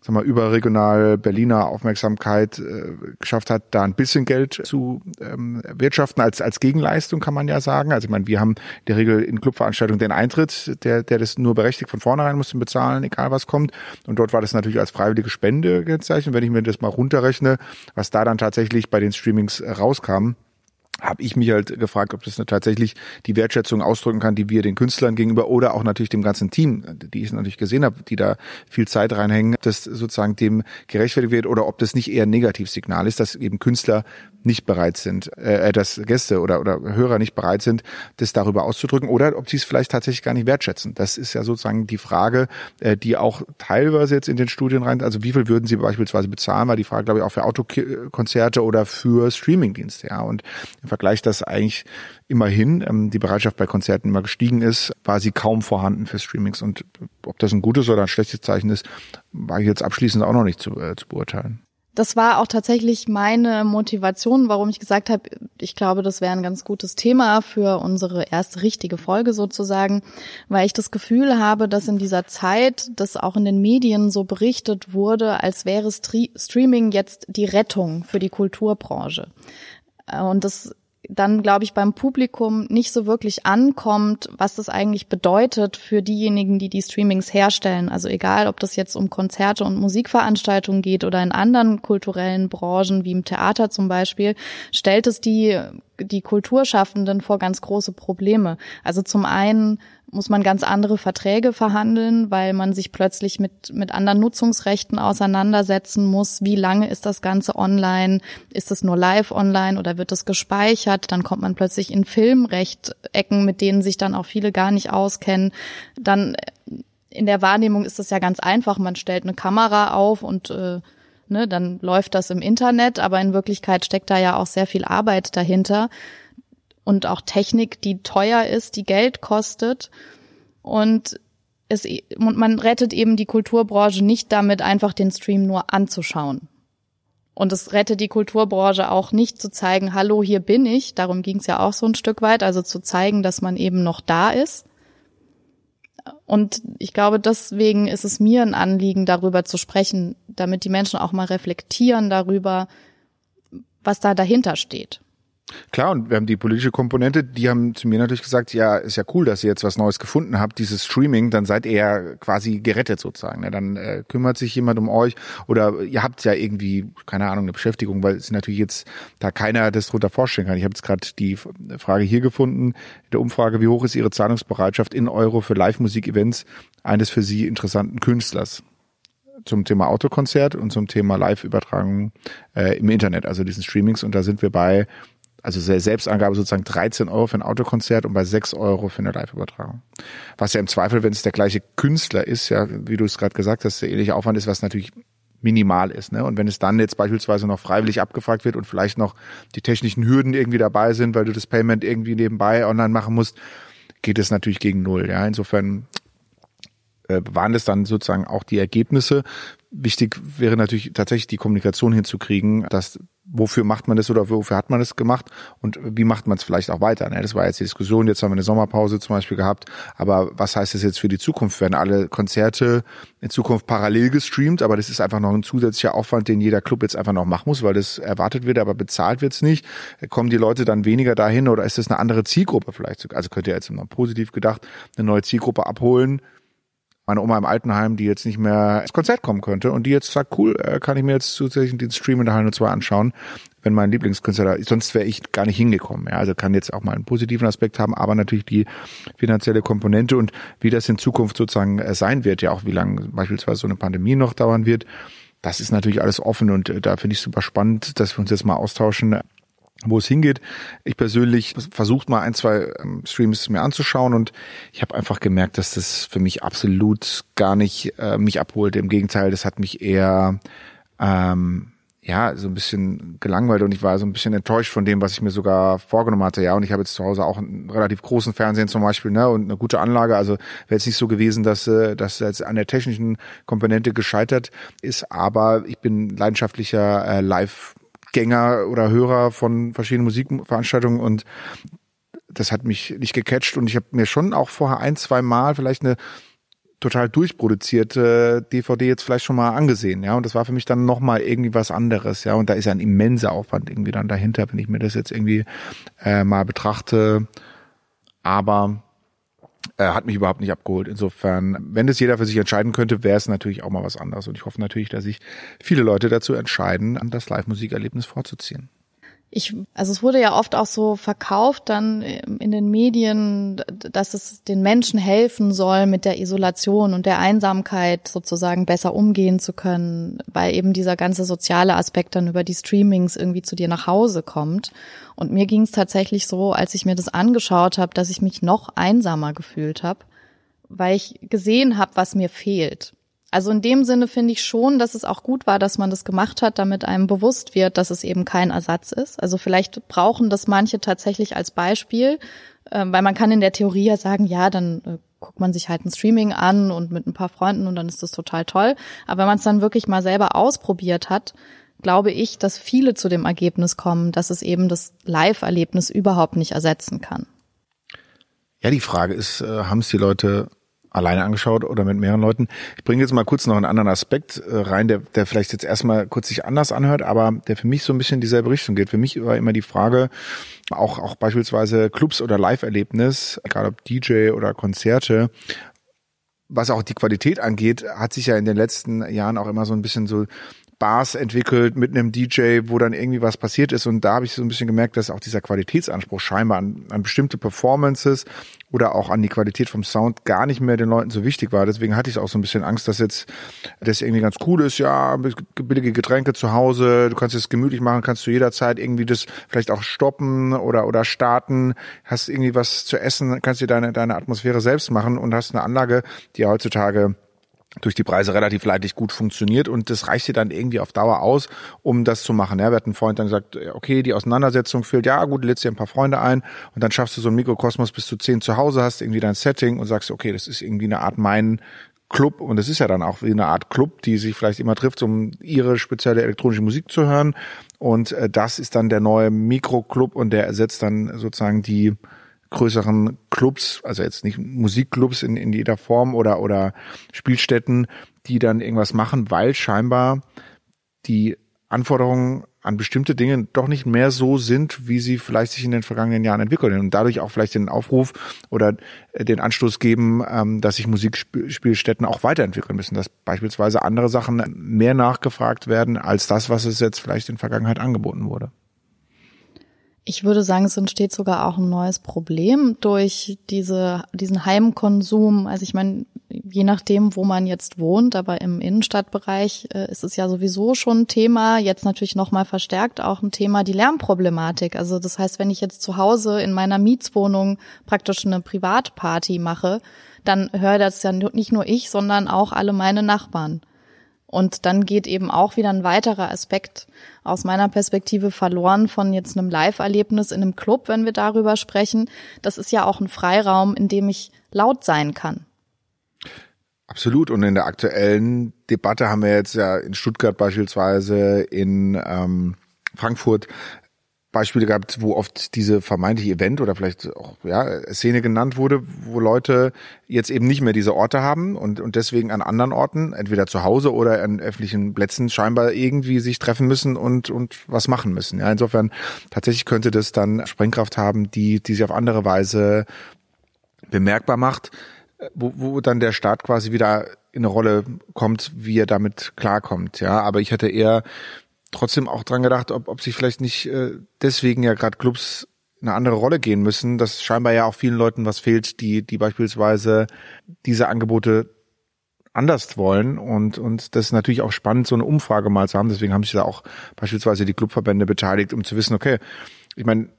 sag mal, überregional Berliner Aufmerksamkeit äh, geschafft hat, da ein bisschen Geld zu ähm, wirtschaften als, als Gegenleistung, kann man ja sagen. Also ich meine, wir haben in der Regel in Clubveranstaltungen den Eintritt, der, der das nur berechtigt von vornherein muss bezahlen, egal was kommt. Und dort war das natürlich als freiwillige Spende gezeichnet. Wenn ich mir das mal runterrechne, was da dann tatsächlich bei den Streamings rauskam, habe ich mich halt gefragt, ob das tatsächlich die Wertschätzung ausdrücken kann, die wir den Künstlern gegenüber oder auch natürlich dem ganzen Team, die ich natürlich gesehen habe, die da viel Zeit reinhängen, dass sozusagen dem gerechtfertigt wird oder ob das nicht eher ein Negativsignal ist, dass eben Künstler nicht bereit sind, äh, dass Gäste oder, oder Hörer nicht bereit sind, das darüber auszudrücken oder ob sie es vielleicht tatsächlich gar nicht wertschätzen. Das ist ja sozusagen die Frage, äh, die auch teilweise jetzt in den Studien rein, also wie viel würden sie beispielsweise bezahlen, war die Frage, glaube ich, auch für Autokonzerte oder für Streamingdienste, ja. Und im Vergleich, dass eigentlich immerhin ähm, die Bereitschaft bei Konzerten immer gestiegen ist, war sie kaum vorhanden für Streamings. Und ob das ein gutes oder ein schlechtes Zeichen ist, war ich jetzt abschließend auch noch nicht zu, äh, zu beurteilen das war auch tatsächlich meine Motivation, warum ich gesagt habe, ich glaube, das wäre ein ganz gutes Thema für unsere erste richtige Folge sozusagen, weil ich das Gefühl habe, dass in dieser Zeit, das auch in den Medien so berichtet wurde, als wäre Streaming jetzt die Rettung für die Kulturbranche. Und das dann, glaube ich, beim Publikum nicht so wirklich ankommt, was das eigentlich bedeutet für diejenigen, die die Streamings herstellen. Also egal, ob das jetzt um Konzerte und Musikveranstaltungen geht oder in anderen kulturellen Branchen, wie im Theater zum Beispiel, stellt es die, die Kulturschaffenden vor ganz große Probleme. Also zum einen muss man ganz andere Verträge verhandeln, weil man sich plötzlich mit, mit anderen Nutzungsrechten auseinandersetzen muss. Wie lange ist das Ganze online? Ist es nur live online oder wird es gespeichert? Dann kommt man plötzlich in Filmrecht-Ecken, mit denen sich dann auch viele gar nicht auskennen. Dann äh, in der Wahrnehmung ist es ja ganz einfach. Man stellt eine Kamera auf und äh, ne, dann läuft das im Internet, aber in Wirklichkeit steckt da ja auch sehr viel Arbeit dahinter und auch Technik, die teuer ist, die Geld kostet. Und es, und man rettet eben die Kulturbranche nicht damit, einfach den Stream nur anzuschauen. Und es rettet die Kulturbranche auch nicht zu zeigen, hallo, hier bin ich. Darum ging es ja auch so ein Stück weit, also zu zeigen, dass man eben noch da ist. Und ich glaube, deswegen ist es mir ein Anliegen, darüber zu sprechen, damit die Menschen auch mal reflektieren darüber, was da dahinter steht. Klar, und wir haben die politische Komponente, die haben zu mir natürlich gesagt, ja, ist ja cool, dass ihr jetzt was Neues gefunden habt, dieses Streaming, dann seid ihr ja quasi gerettet sozusagen. Ne? Dann äh, kümmert sich jemand um euch oder ihr habt ja irgendwie, keine Ahnung, eine Beschäftigung, weil es natürlich jetzt da keiner das drunter vorstellen kann. Ich habe jetzt gerade die Frage hier gefunden, in der Umfrage, wie hoch ist Ihre Zahlungsbereitschaft in Euro für Live-Musik-Events eines für Sie interessanten Künstlers? zum Thema Autokonzert und zum Thema Live-Übertragung äh, im Internet, also diesen Streamings. Und da sind wir bei also Selbstangabe sozusagen 13 Euro für ein Autokonzert und bei 6 Euro für eine Live-Übertragung. Was ja im Zweifel, wenn es der gleiche Künstler ist, ja, wie du es gerade gesagt hast, der ähnliche Aufwand ist, was natürlich minimal ist. Ne? Und wenn es dann jetzt beispielsweise noch freiwillig abgefragt wird und vielleicht noch die technischen Hürden irgendwie dabei sind, weil du das Payment irgendwie nebenbei online machen musst, geht es natürlich gegen null. Ja, insofern äh, waren es dann sozusagen auch die Ergebnisse. Wichtig wäre natürlich tatsächlich die Kommunikation hinzukriegen, dass wofür macht man das oder wofür hat man das gemacht und wie macht man es vielleicht auch weiter. Ne? Das war jetzt die Diskussion, jetzt haben wir eine Sommerpause zum Beispiel gehabt, aber was heißt das jetzt für die Zukunft? Werden alle Konzerte in Zukunft parallel gestreamt, aber das ist einfach noch ein zusätzlicher Aufwand, den jeder Club jetzt einfach noch machen muss, weil das erwartet wird, aber bezahlt wird's nicht. Kommen die Leute dann weniger dahin oder ist das eine andere Zielgruppe vielleicht? Also könnt ihr jetzt immer positiv gedacht eine neue Zielgruppe abholen, meine Oma im Altenheim, die jetzt nicht mehr ins Konzert kommen könnte und die jetzt sagt, cool, äh, kann ich mir jetzt zusätzlich den Stream in der Halle 2 anschauen, wenn mein Lieblingskünstler da ist. Sonst wäre ich gar nicht hingekommen. Ja, also kann jetzt auch mal einen positiven Aspekt haben, aber natürlich die finanzielle Komponente und wie das in Zukunft sozusagen äh, sein wird, ja auch wie lange beispielsweise so eine Pandemie noch dauern wird. Das ist natürlich alles offen und äh, da finde ich super spannend, dass wir uns jetzt mal austauschen, wo es hingeht. Ich persönlich versucht mal ein, zwei ähm, Streams mir anzuschauen und ich habe einfach gemerkt, dass das für mich absolut gar nicht äh, mich abholt. Im Gegenteil, das hat mich eher ähm, ja so ein bisschen gelangweilt und ich war so ein bisschen enttäuscht von dem, was ich mir sogar vorgenommen hatte. Ja, und ich habe jetzt zu Hause auch einen relativ großen Fernsehen zum Beispiel ne und eine gute Anlage. Also wäre jetzt nicht so gewesen, dass äh, das jetzt an der technischen Komponente gescheitert ist, aber ich bin leidenschaftlicher äh, Live Gänger oder Hörer von verschiedenen Musikveranstaltungen und das hat mich nicht gecatcht und ich habe mir schon auch vorher ein, zwei Mal vielleicht eine total durchproduzierte DVD jetzt vielleicht schon mal angesehen, ja, und das war für mich dann nochmal irgendwie was anderes, ja, und da ist ja ein immenser Aufwand irgendwie dann dahinter, wenn ich mir das jetzt irgendwie äh, mal betrachte, aber äh, hat mich überhaupt nicht abgeholt. Insofern, wenn das jeder für sich entscheiden könnte, wäre es natürlich auch mal was anderes. Und ich hoffe natürlich, dass sich viele Leute dazu entscheiden, das Live-Musikerlebnis vorzuziehen. Ich, also es wurde ja oft auch so verkauft dann in den Medien, dass es den Menschen helfen soll, mit der Isolation und der Einsamkeit sozusagen besser umgehen zu können, weil eben dieser ganze soziale Aspekt dann über die Streamings irgendwie zu dir nach Hause kommt. Und mir ging es tatsächlich so, als ich mir das angeschaut habe, dass ich mich noch einsamer gefühlt habe, weil ich gesehen habe, was mir fehlt. Also in dem Sinne finde ich schon, dass es auch gut war, dass man das gemacht hat, damit einem bewusst wird, dass es eben kein Ersatz ist. Also vielleicht brauchen das manche tatsächlich als Beispiel, äh, weil man kann in der Theorie ja sagen, ja, dann äh, guckt man sich halt ein Streaming an und mit ein paar Freunden und dann ist das total toll. Aber wenn man es dann wirklich mal selber ausprobiert hat, glaube ich, dass viele zu dem Ergebnis kommen, dass es eben das Live-Erlebnis überhaupt nicht ersetzen kann. Ja, die Frage ist, äh, haben es die Leute alleine angeschaut oder mit mehreren Leuten. Ich bringe jetzt mal kurz noch einen anderen Aspekt äh, rein, der, der vielleicht jetzt erstmal kurz sich anders anhört, aber der für mich so ein bisschen dieselbe Richtung geht. Für mich war immer die Frage, auch, auch beispielsweise Clubs oder Live-Erlebnis, egal ob DJ oder Konzerte, was auch die Qualität angeht, hat sich ja in den letzten Jahren auch immer so ein bisschen so Bars entwickelt mit einem DJ, wo dann irgendwie was passiert ist. Und da habe ich so ein bisschen gemerkt, dass auch dieser Qualitätsanspruch scheinbar an, an bestimmte Performances oder auch an die Qualität vom Sound gar nicht mehr den Leuten so wichtig war. Deswegen hatte ich auch so ein bisschen Angst, dass jetzt das irgendwie ganz cool ist. Ja, billige Getränke zu Hause, du kannst es gemütlich machen, kannst du jederzeit irgendwie das vielleicht auch stoppen oder oder starten. Hast irgendwie was zu essen, kannst dir deine deine Atmosphäre selbst machen und hast eine Anlage, die heutzutage durch die Preise relativ leidlich gut funktioniert und das reicht dir dann irgendwie auf Dauer aus, um das zu machen. Ja, wir hatten Freund dann gesagt, okay, die Auseinandersetzung fehlt, ja gut, lädst dir ein paar Freunde ein und dann schaffst du so einen Mikrokosmos, bis du zehn zu Hause hast, irgendwie dein Setting und sagst, okay, das ist irgendwie eine Art mein Club und es ist ja dann auch wie eine Art Club, die sich vielleicht immer trifft, um ihre spezielle elektronische Musik zu hören und äh, das ist dann der neue Mikroclub und der ersetzt dann sozusagen die größeren Clubs, also jetzt nicht Musikclubs in, in jeder Form oder, oder Spielstätten, die dann irgendwas machen, weil scheinbar die Anforderungen an bestimmte Dinge doch nicht mehr so sind, wie sie vielleicht sich in den vergangenen Jahren entwickeln und dadurch auch vielleicht den Aufruf oder den Anstoß geben, ähm, dass sich Musikspielstätten auch weiterentwickeln müssen, dass beispielsweise andere Sachen mehr nachgefragt werden als das, was es jetzt vielleicht in Vergangenheit angeboten wurde. Ich würde sagen, es entsteht sogar auch ein neues Problem durch diese, diesen Heimkonsum. Also ich meine, je nachdem, wo man jetzt wohnt, aber im Innenstadtbereich äh, ist es ja sowieso schon ein Thema. Jetzt natürlich nochmal verstärkt auch ein Thema die Lärmproblematik. Also das heißt, wenn ich jetzt zu Hause in meiner Mietswohnung praktisch eine Privatparty mache, dann höre das ja nicht nur ich, sondern auch alle meine Nachbarn. Und dann geht eben auch wieder ein weiterer Aspekt aus meiner Perspektive verloren von jetzt einem Live-Erlebnis in einem Club, wenn wir darüber sprechen. Das ist ja auch ein Freiraum, in dem ich laut sein kann. Absolut. Und in der aktuellen Debatte haben wir jetzt ja in Stuttgart beispielsweise, in ähm, Frankfurt Beispiele gehabt, wo oft diese vermeintliche Event oder vielleicht auch ja, Szene genannt wurde, wo Leute jetzt eben nicht mehr diese Orte haben und, und deswegen an anderen Orten, entweder zu Hause oder an öffentlichen Plätzen scheinbar irgendwie sich treffen müssen und, und was machen müssen. Ja, insofern tatsächlich könnte das dann Sprengkraft haben, die, die sich auf andere Weise bemerkbar macht, wo, wo dann der Staat quasi wieder in eine Rolle kommt, wie er damit klarkommt. Ja, aber ich hätte eher trotzdem auch dran gedacht, ob, ob sich vielleicht nicht äh, deswegen ja gerade Clubs eine andere Rolle gehen müssen, dass scheinbar ja auch vielen Leuten was fehlt, die, die beispielsweise diese Angebote anders wollen und, und das ist natürlich auch spannend, so eine Umfrage mal zu haben. Deswegen haben sich da auch beispielsweise die Clubverbände beteiligt, um zu wissen, okay, ich meine,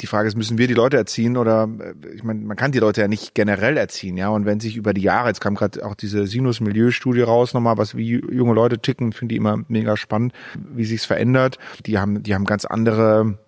die Frage ist, müssen wir die Leute erziehen oder äh, ich meine, man kann die Leute ja nicht generell erziehen, ja. Und wenn sich über die Jahre, jetzt kam gerade auch diese Sinus-Milieu-Studie raus nochmal, was wie junge Leute ticken, finde ich immer mega spannend, wie sich's verändert. Die haben, die haben ganz andere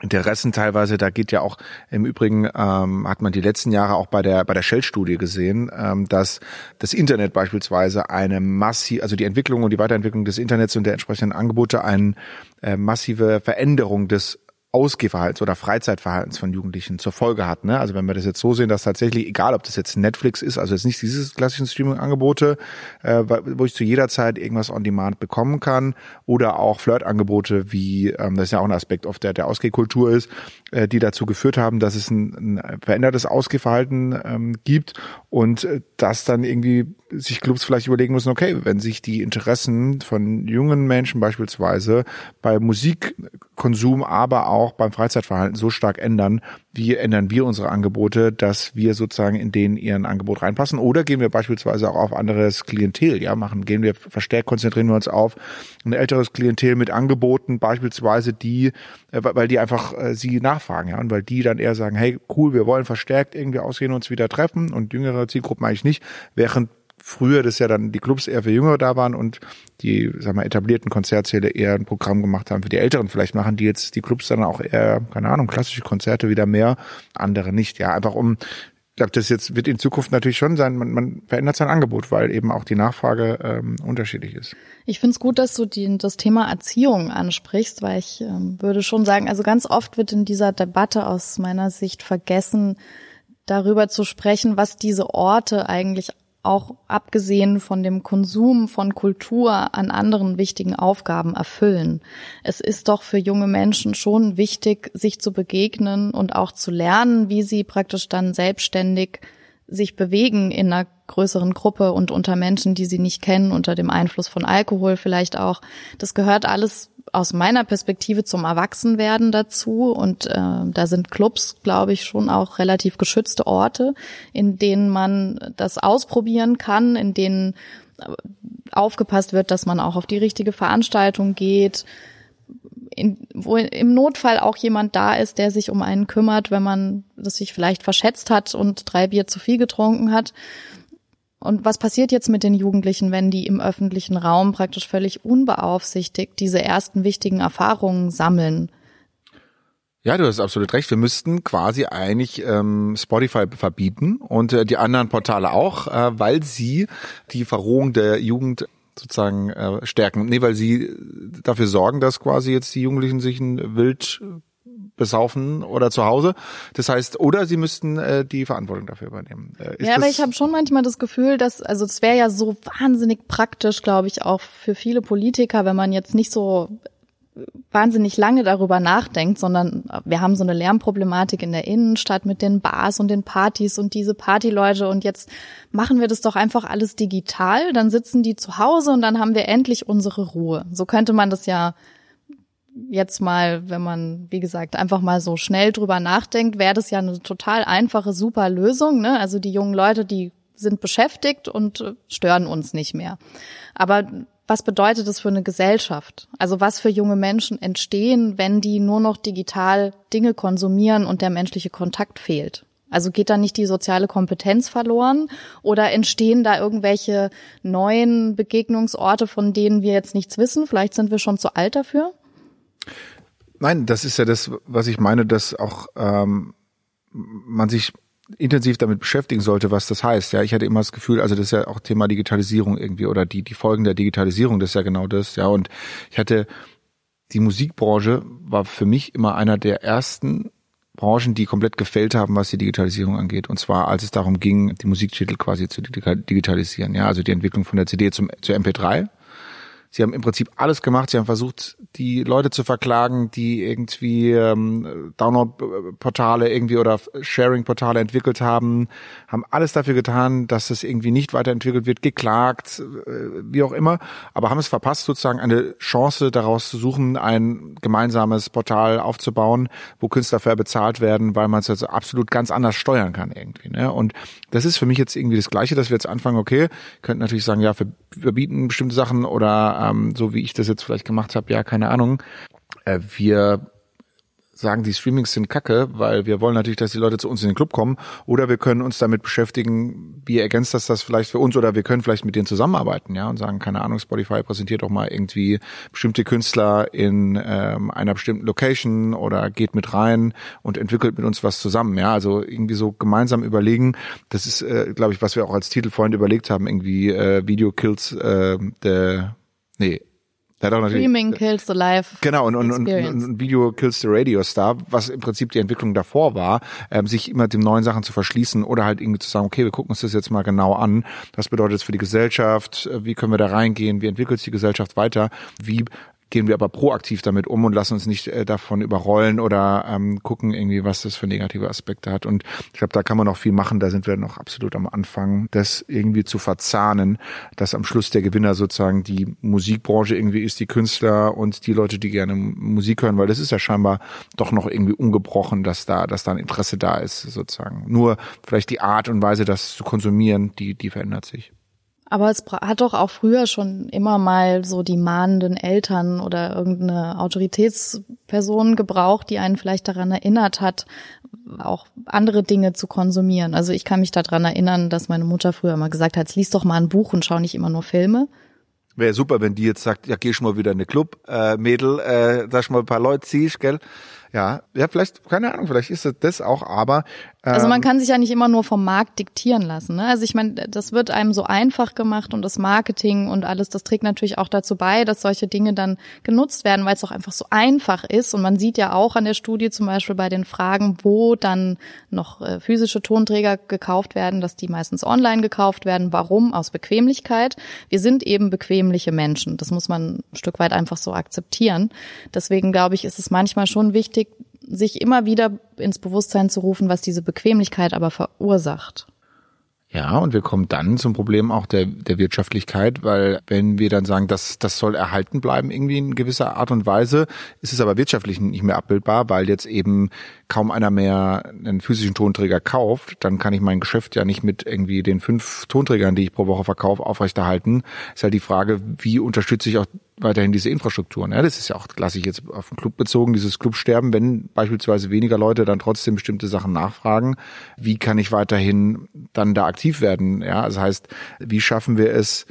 Interessen teilweise, da geht ja auch im Übrigen ähm, hat man die letzten Jahre auch bei der bei der Shell-Studie gesehen, ähm, dass das Internet beispielsweise eine massive, also die Entwicklung und die Weiterentwicklung des Internets und der entsprechenden Angebote eine äh, massive Veränderung des Ausgehverhaltens oder Freizeitverhaltens von Jugendlichen zur Folge hat. Ne? Also wenn wir das jetzt so sehen, dass tatsächlich, egal ob das jetzt Netflix ist, also jetzt nicht diese klassischen Streaming-Angebote, äh, wo ich zu jeder Zeit irgendwas on demand bekommen kann, oder auch Flirt-Angebote, wie, ähm, das ist ja auch ein Aspekt auf der, der Ausgehkultur ist, äh, die dazu geführt haben, dass es ein, ein verändertes Ausgehverhalten ähm, gibt und äh, das dann irgendwie sich Clubs vielleicht überlegen müssen, okay, wenn sich die Interessen von jungen Menschen beispielsweise bei Musikkonsum, aber auch beim Freizeitverhalten so stark ändern, wie ändern wir unsere Angebote, dass wir sozusagen in denen ihren Angebot reinpassen? Oder gehen wir beispielsweise auch auf anderes Klientel, ja, machen, gehen wir verstärkt, konzentrieren wir uns auf ein älteres Klientel mit Angeboten, beispielsweise die, äh, weil die einfach äh, sie nachfragen, ja, und weil die dann eher sagen, hey, cool, wir wollen verstärkt irgendwie ausgehen, uns wieder treffen und jüngere Zielgruppen eigentlich nicht, während früher das ja dann die Clubs eher für Jüngere da waren und die, sag mal, etablierten Konzertsäle eher ein Programm gemacht haben für die Älteren. Vielleicht machen die jetzt die Clubs dann auch eher, keine Ahnung, klassische Konzerte wieder mehr, andere nicht. Ja, einfach um ich glaube, das jetzt wird in Zukunft natürlich schon sein, man, man verändert sein Angebot, weil eben auch die Nachfrage ähm, unterschiedlich ist. Ich finde es gut, dass du die, das Thema Erziehung ansprichst, weil ich ähm, würde schon sagen, also ganz oft wird in dieser Debatte aus meiner Sicht vergessen, darüber zu sprechen, was diese Orte eigentlich auch abgesehen von dem Konsum von Kultur an anderen wichtigen Aufgaben erfüllen. Es ist doch für junge Menschen schon wichtig, sich zu begegnen und auch zu lernen, wie sie praktisch dann selbstständig sich bewegen in einer größeren Gruppe und unter Menschen, die sie nicht kennen, unter dem Einfluss von Alkohol vielleicht auch. Das gehört alles aus meiner Perspektive zum Erwachsenwerden dazu und äh, da sind Clubs, glaube ich, schon auch relativ geschützte Orte, in denen man das ausprobieren kann, in denen aufgepasst wird, dass man auch auf die richtige Veranstaltung geht, in, wo im Notfall auch jemand da ist, der sich um einen kümmert, wenn man das sich vielleicht verschätzt hat und drei Bier zu viel getrunken hat. Und was passiert jetzt mit den Jugendlichen, wenn die im öffentlichen Raum praktisch völlig unbeaufsichtigt diese ersten wichtigen Erfahrungen sammeln? Ja, du hast absolut recht. Wir müssten quasi eigentlich ähm, Spotify verbieten und äh, die anderen Portale auch, äh, weil sie die Verrohung der Jugend sozusagen äh, stärken. Nee, weil sie dafür sorgen, dass quasi jetzt die Jugendlichen sich ein Wild besaufen oder zu Hause. Das heißt, oder sie müssten äh, die Verantwortung dafür übernehmen. Äh, ja, aber ich habe schon manchmal das Gefühl, dass, also es wäre ja so wahnsinnig praktisch, glaube ich, auch für viele Politiker, wenn man jetzt nicht so wahnsinnig lange darüber nachdenkt, sondern wir haben so eine Lärmproblematik in der Innenstadt mit den Bars und den Partys und diese Partyleute und jetzt machen wir das doch einfach alles digital, dann sitzen die zu Hause und dann haben wir endlich unsere Ruhe. So könnte man das ja jetzt mal, wenn man, wie gesagt, einfach mal so schnell drüber nachdenkt, wäre das ja eine total einfache, super Lösung. Ne? Also die jungen Leute, die sind beschäftigt und stören uns nicht mehr. Aber was bedeutet das für eine Gesellschaft? Also was für junge Menschen entstehen, wenn die nur noch digital Dinge konsumieren und der menschliche Kontakt fehlt? Also geht da nicht die soziale Kompetenz verloren oder entstehen da irgendwelche neuen Begegnungsorte, von denen wir jetzt nichts wissen? Vielleicht sind wir schon zu alt dafür? Nein, das ist ja das, was ich meine, dass auch ähm, man sich intensiv damit beschäftigen sollte, was das heißt. Ja, ich hatte immer das Gefühl, also das ist ja auch Thema Digitalisierung irgendwie oder die die Folgen der Digitalisierung, das ist ja genau das. Ja, und ich hatte die Musikbranche war für mich immer einer der ersten Branchen, die komplett gefällt haben, was die Digitalisierung angeht. Und zwar, als es darum ging, die Musiktitel quasi zu digitalisieren. Ja, also die Entwicklung von der CD zum, zur MP3 Sie haben im Prinzip alles gemacht. Sie haben versucht, die Leute zu verklagen, die irgendwie ähm, Download-Portale irgendwie oder Sharing-Portale entwickelt haben, haben alles dafür getan, dass es irgendwie nicht weiterentwickelt wird, geklagt, äh, wie auch immer, aber haben es verpasst, sozusagen eine Chance daraus zu suchen, ein gemeinsames Portal aufzubauen, wo Künstler fair bezahlt werden, weil man es also absolut ganz anders steuern kann irgendwie. Ne? Und das ist für mich jetzt irgendwie das Gleiche, dass wir jetzt anfangen, okay, könnten natürlich sagen, ja, wir verbieten bestimmte Sachen oder ähm, so wie ich das jetzt vielleicht gemacht habe, ja, keine Ahnung. Äh, wir sagen, die Streamings sind kacke, weil wir wollen natürlich, dass die Leute zu uns in den Club kommen. Oder wir können uns damit beschäftigen, wie ergänzt das das vielleicht für uns oder wir können vielleicht mit denen zusammenarbeiten, ja, und sagen, keine Ahnung, Spotify präsentiert doch mal irgendwie bestimmte Künstler in ähm, einer bestimmten Location oder geht mit rein und entwickelt mit uns was zusammen, ja. Also irgendwie so gemeinsam überlegen. Das ist, äh, glaube ich, was wir auch als Titel vorhin überlegt haben, irgendwie äh, Video Kills äh, the Nee, der hat auch Streaming kills the life. Genau, und, und, und, und Video kills the Radio Star, was im Prinzip die Entwicklung davor war, ähm, sich immer den neuen Sachen zu verschließen oder halt irgendwie zu sagen, okay, wir gucken uns das jetzt mal genau an. Was bedeutet es für die Gesellschaft? Wie können wir da reingehen? Wie entwickelt sich die Gesellschaft weiter? Wie gehen wir aber proaktiv damit um und lassen uns nicht äh, davon überrollen oder ähm, gucken irgendwie, was das für negative Aspekte hat. Und ich glaube, da kann man noch viel machen. Da sind wir noch absolut am Anfang, das irgendwie zu verzahnen, dass am Schluss der Gewinner sozusagen die Musikbranche irgendwie ist, die Künstler und die Leute, die gerne Musik hören, weil das ist ja scheinbar doch noch irgendwie ungebrochen, dass da, dass da ein Interesse da ist sozusagen. Nur vielleicht die Art und Weise, das zu konsumieren, die, die verändert sich. Aber es hat doch auch früher schon immer mal so die mahnenden Eltern oder irgendeine Autoritätsperson gebraucht, die einen vielleicht daran erinnert hat, auch andere Dinge zu konsumieren. Also ich kann mich daran erinnern, dass meine Mutter früher immer gesagt hat, lies doch mal ein Buch und schau nicht immer nur Filme. Wäre super, wenn die jetzt sagt, ja, geh schon mal wieder in den Club, äh, Mädel, äh, sag schon mal ein paar Leute ziehst, gell? Ja, ja, vielleicht, keine Ahnung, vielleicht ist das auch, aber also man ähm, kann sich ja nicht immer nur vom Markt diktieren lassen. Ne? Also ich meine, das wird einem so einfach gemacht und das Marketing und alles, das trägt natürlich auch dazu bei, dass solche Dinge dann genutzt werden, weil es auch einfach so einfach ist. Und man sieht ja auch an der Studie zum Beispiel bei den Fragen, wo dann noch äh, physische Tonträger gekauft werden, dass die meistens online gekauft werden. Warum? Aus Bequemlichkeit. Wir sind eben bequemliche Menschen. Das muss man ein Stück weit einfach so akzeptieren. Deswegen glaube ich, ist es manchmal schon wichtig, sich immer wieder ins Bewusstsein zu rufen, was diese Bequemlichkeit aber verursacht. Ja, und wir kommen dann zum Problem auch der, der Wirtschaftlichkeit, weil wenn wir dann sagen, dass das soll erhalten bleiben irgendwie in gewisser Art und Weise, ist es aber wirtschaftlich nicht mehr abbildbar, weil jetzt eben kaum einer mehr einen physischen Tonträger kauft, dann kann ich mein Geschäft ja nicht mit irgendwie den fünf Tonträgern, die ich pro Woche verkaufe, aufrechterhalten. Ist halt die Frage, wie unterstütze ich auch weiterhin diese Infrastrukturen. Ja, das ist ja auch klassisch jetzt auf den Club bezogen, dieses Clubsterben, wenn beispielsweise weniger Leute dann trotzdem bestimmte Sachen nachfragen, wie kann ich weiterhin dann da aktiv werden? Ja, das heißt, wie schaffen wir es,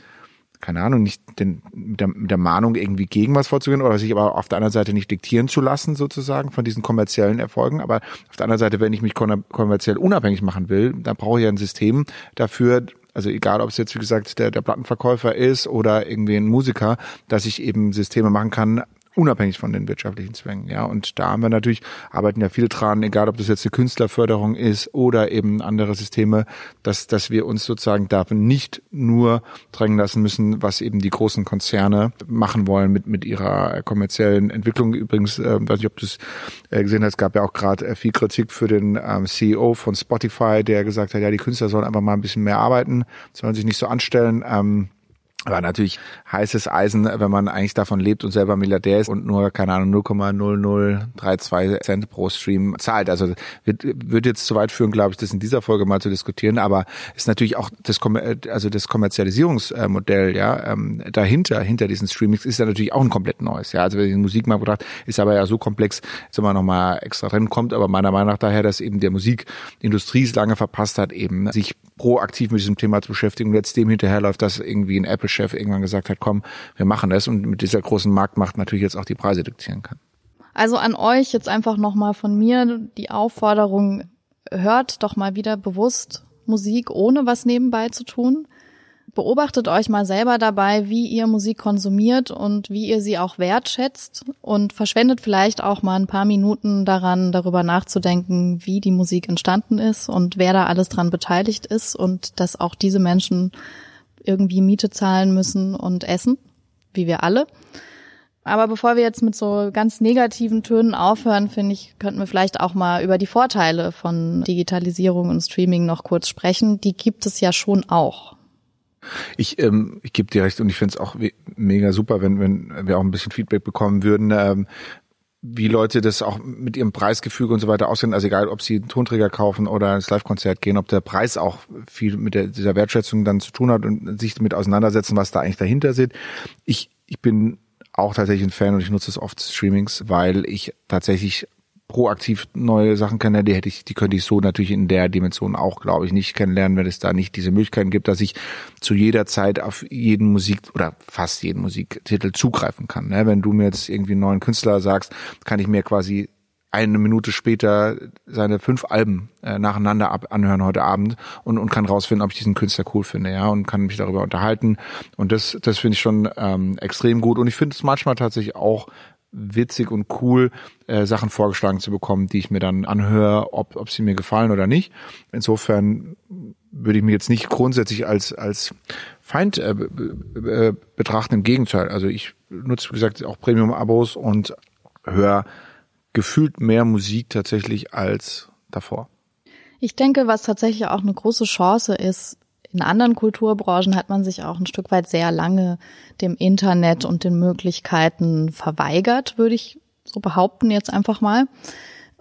keine Ahnung, nicht den, mit, der, mit der Mahnung irgendwie gegen was vorzugehen oder sich aber auf der anderen Seite nicht diktieren zu lassen, sozusagen, von diesen kommerziellen Erfolgen. Aber auf der anderen Seite, wenn ich mich kommerziell unabhängig machen will, dann brauche ich ja ein System dafür, also egal, ob es jetzt, wie gesagt, der, der Plattenverkäufer ist oder irgendwie ein Musiker, dass ich eben Systeme machen kann, unabhängig von den wirtschaftlichen Zwängen. Ja, und da haben wir natürlich, arbeiten ja viele dran, egal ob das jetzt eine Künstlerförderung ist oder eben andere Systeme, dass, dass wir uns sozusagen da nicht nur drängen lassen müssen, was eben die großen Konzerne machen wollen mit, mit ihrer kommerziellen Entwicklung. Übrigens, äh, weiß nicht, ob du es äh, gesehen hast, gab ja auch gerade äh, viel Kritik für den ähm, CEO von Spotify, der gesagt hat, ja, die Künstler sollen einfach mal ein bisschen mehr arbeiten, sollen sich nicht so anstellen. Ähm, aber natürlich heißes Eisen, wenn man eigentlich davon lebt und selber Milliardär ist und nur, keine Ahnung, 0,0032 Cent pro Stream zahlt. Also wird, wird jetzt zu weit führen, glaube ich, das in dieser Folge mal zu diskutieren. Aber ist natürlich auch das, also das Kommerzialisierungsmodell, ja, ähm, dahinter, hinter diesen Streamings ist ja natürlich auch ein komplett neues. Ja, also wenn ich den Musikmarkt betrachte, ist aber ja so komplex, jetzt immer noch mal extra drin kommt. Aber meiner Meinung nach daher, dass eben der Musikindustrie es lange verpasst hat, eben sich proaktiv mit diesem Thema zu beschäftigen und jetzt dem hinterherläuft, dass irgendwie ein Apple-Chef irgendwann gesagt hat, komm, wir machen das und mit dieser großen Marktmacht natürlich jetzt auch die Preise diktieren kann. Also an euch jetzt einfach nochmal von mir die Aufforderung, hört doch mal wieder bewusst Musik, ohne was nebenbei zu tun beobachtet euch mal selber dabei, wie ihr Musik konsumiert und wie ihr sie auch wertschätzt und verschwendet vielleicht auch mal ein paar Minuten daran, darüber nachzudenken, wie die Musik entstanden ist und wer da alles dran beteiligt ist und dass auch diese Menschen irgendwie Miete zahlen müssen und essen, wie wir alle. Aber bevor wir jetzt mit so ganz negativen Tönen aufhören, finde ich, könnten wir vielleicht auch mal über die Vorteile von Digitalisierung und Streaming noch kurz sprechen. Die gibt es ja schon auch. Ich, ähm, ich gebe dir recht und ich finde es auch mega super, wenn, wenn wir auch ein bisschen Feedback bekommen würden, ähm, wie Leute das auch mit ihrem Preisgefüge und so weiter aussehen. Also egal, ob sie einen Tonträger kaufen oder ins Live-Konzert gehen, ob der Preis auch viel mit der, dieser Wertschätzung dann zu tun hat und sich damit auseinandersetzen, was da eigentlich dahinter sitzt. Ich, ich bin auch tatsächlich ein Fan und ich nutze es oft Streamings, weil ich tatsächlich proaktiv neue Sachen kennenlernen, die hätte ich, die könnte ich so natürlich in der Dimension auch, glaube ich, nicht kennenlernen, wenn es da nicht diese Möglichkeiten gibt, dass ich zu jeder Zeit auf jeden Musik oder fast jeden Musiktitel zugreifen kann. Ne? Wenn du mir jetzt irgendwie einen neuen Künstler sagst, kann ich mir quasi eine Minute später seine fünf Alben äh, nacheinander ab anhören heute Abend und, und kann rausfinden, ob ich diesen Künstler cool finde, ja, und kann mich darüber unterhalten. Und das, das finde ich schon ähm, extrem gut. Und ich finde es manchmal tatsächlich auch witzig und cool, äh, Sachen vorgeschlagen zu bekommen, die ich mir dann anhöre, ob, ob sie mir gefallen oder nicht. Insofern würde ich mich jetzt nicht grundsätzlich als, als Feind äh, äh, betrachten, im Gegenteil. Also ich nutze, wie gesagt, auch Premium-Abos und höre gefühlt mehr Musik tatsächlich als davor. Ich denke, was tatsächlich auch eine große Chance ist, in anderen Kulturbranchen hat man sich auch ein Stück weit sehr lange dem Internet und den Möglichkeiten verweigert, würde ich so behaupten jetzt einfach mal.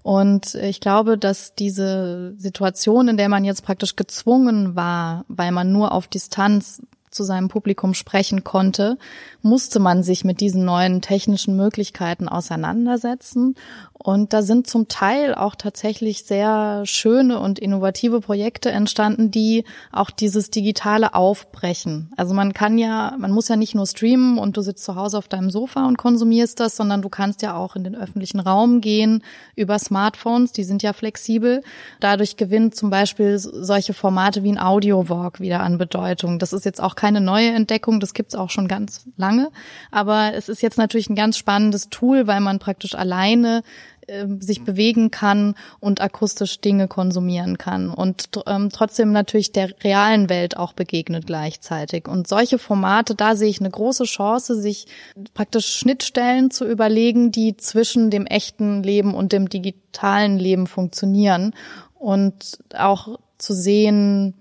Und ich glaube, dass diese Situation, in der man jetzt praktisch gezwungen war, weil man nur auf Distanz zu seinem Publikum sprechen konnte, musste man sich mit diesen neuen technischen Möglichkeiten auseinandersetzen. Und da sind zum Teil auch tatsächlich sehr schöne und innovative Projekte entstanden, die auch dieses Digitale aufbrechen. Also man kann ja, man muss ja nicht nur streamen und du sitzt zu Hause auf deinem Sofa und konsumierst das, sondern du kannst ja auch in den öffentlichen Raum gehen über Smartphones, die sind ja flexibel. Dadurch gewinnt zum Beispiel solche Formate wie ein Audio-Walk wieder an Bedeutung. Das ist jetzt auch keine neue Entdeckung, das gibt's auch schon ganz lange. Aber es ist jetzt natürlich ein ganz spannendes Tool, weil man praktisch alleine ähm, sich bewegen kann und akustisch Dinge konsumieren kann und ähm, trotzdem natürlich der realen Welt auch begegnet gleichzeitig. Und solche Formate, da sehe ich eine große Chance, sich praktisch Schnittstellen zu überlegen, die zwischen dem echten Leben und dem digitalen Leben funktionieren und auch zu sehen,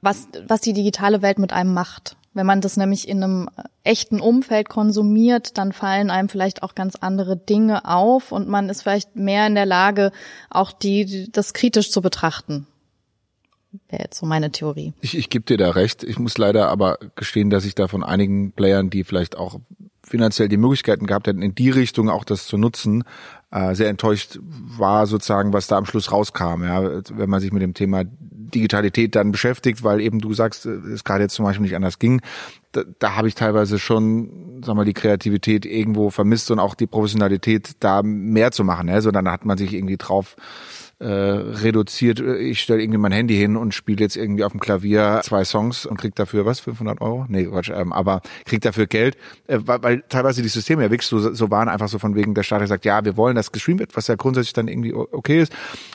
was, was die digitale Welt mit einem macht. Wenn man das nämlich in einem echten Umfeld konsumiert, dann fallen einem vielleicht auch ganz andere Dinge auf und man ist vielleicht mehr in der Lage, auch die, das kritisch zu betrachten. Wäre jetzt so meine Theorie. Ich, ich gebe dir da recht. Ich muss leider aber gestehen, dass ich da von einigen Playern, die vielleicht auch finanziell die Möglichkeiten gehabt hätten, in die Richtung auch das zu nutzen, äh, sehr enttäuscht war sozusagen, was da am Schluss rauskam. Ja, wenn man sich mit dem Thema Digitalität dann beschäftigt, weil eben du sagst, äh, es gerade jetzt zum Beispiel nicht anders ging. Da, da habe ich teilweise schon, sag mal, die Kreativität irgendwo vermisst und auch die Professionalität da mehr zu machen. Ja, so dann hat man sich irgendwie drauf äh, reduziert. Ich stelle irgendwie mein Handy hin und spiele jetzt irgendwie auf dem Klavier zwei Songs und krieg dafür was, 500 Euro? Nee, Quatsch, ähm, aber krieg dafür Geld, äh, weil, weil teilweise die Systeme ja wirklich so, so waren, einfach so von wegen der Staat sagt, ja, wir wollen, dass gestreamt wird, was ja grundsätzlich dann irgendwie okay ist,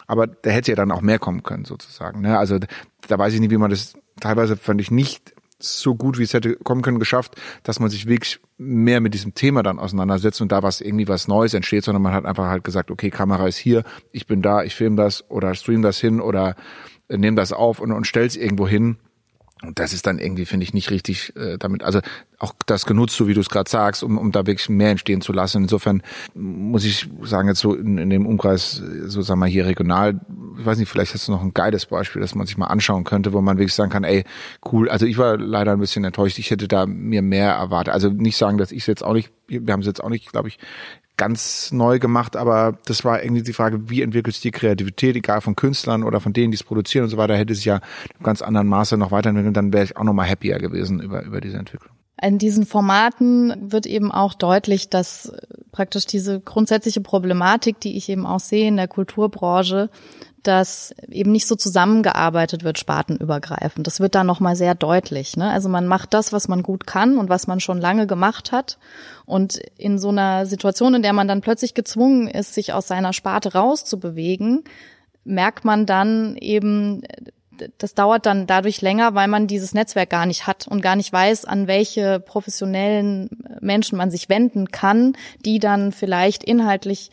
aber da hätte ja dann auch mehr kommen können sozusagen. Ne? Also da weiß ich nicht, wie man das teilweise fand ich nicht so gut, wie es hätte kommen können, geschafft, dass man sich wirklich mehr mit diesem Thema dann auseinandersetzt und da was irgendwie was Neues entsteht, sondern man hat einfach halt gesagt, okay, Kamera ist hier, ich bin da, ich film das oder stream das hin oder äh, nehme das auf und, und stell's irgendwo hin und das ist dann irgendwie, finde ich, nicht richtig äh, damit, also auch das genutzt, so wie du es gerade sagst, um, um da wirklich mehr entstehen zu lassen. Insofern muss ich sagen, jetzt so in, in dem Umkreis, so sagen wir hier regional, ich weiß nicht, vielleicht hast du noch ein geiles Beispiel, das man sich mal anschauen könnte, wo man wirklich sagen kann, ey, cool, also ich war leider ein bisschen enttäuscht, ich hätte da mir mehr erwartet. Also nicht sagen, dass ich es jetzt auch nicht, wir haben es jetzt auch nicht, glaube ich, ganz neu gemacht, aber das war irgendwie die Frage, wie entwickelt sich die Kreativität, egal von Künstlern oder von denen, die es produzieren und so weiter, hätte sich ja in ganz anderen Maße noch weiterentwickelt, dann wäre ich auch nochmal happier gewesen über, über diese Entwicklung. In diesen Formaten wird eben auch deutlich, dass praktisch diese grundsätzliche Problematik, die ich eben auch sehe in der Kulturbranche, dass eben nicht so zusammengearbeitet wird, spartenübergreifend. Das wird da nochmal sehr deutlich. Ne? Also man macht das, was man gut kann und was man schon lange gemacht hat. Und in so einer Situation, in der man dann plötzlich gezwungen ist, sich aus seiner Sparte rauszubewegen, merkt man dann eben, das dauert dann dadurch länger, weil man dieses Netzwerk gar nicht hat und gar nicht weiß, an welche professionellen Menschen man sich wenden kann, die dann vielleicht inhaltlich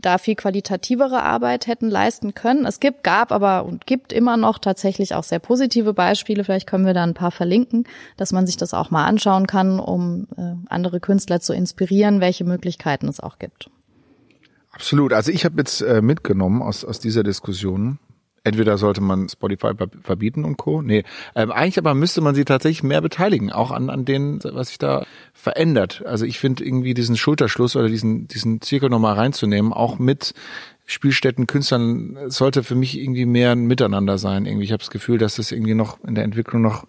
da viel qualitativere Arbeit hätten leisten können. Es gibt, gab aber und gibt immer noch tatsächlich auch sehr positive Beispiele. Vielleicht können wir da ein paar verlinken, dass man sich das auch mal anschauen kann, um äh, andere Künstler zu inspirieren, welche Möglichkeiten es auch gibt. Absolut. Also ich habe jetzt äh, mitgenommen aus, aus dieser Diskussion, entweder sollte man Spotify verbieten und Co. Nee, ähm, eigentlich aber müsste man sie tatsächlich mehr beteiligen, auch an, an denen, was sich da verändert. Also ich finde irgendwie diesen Schulterschluss oder diesen, diesen Zirkel nochmal reinzunehmen, auch mit Spielstätten, Künstlern, sollte für mich irgendwie mehr ein Miteinander sein. Irgendwie, ich habe das Gefühl, dass das irgendwie noch in der Entwicklung noch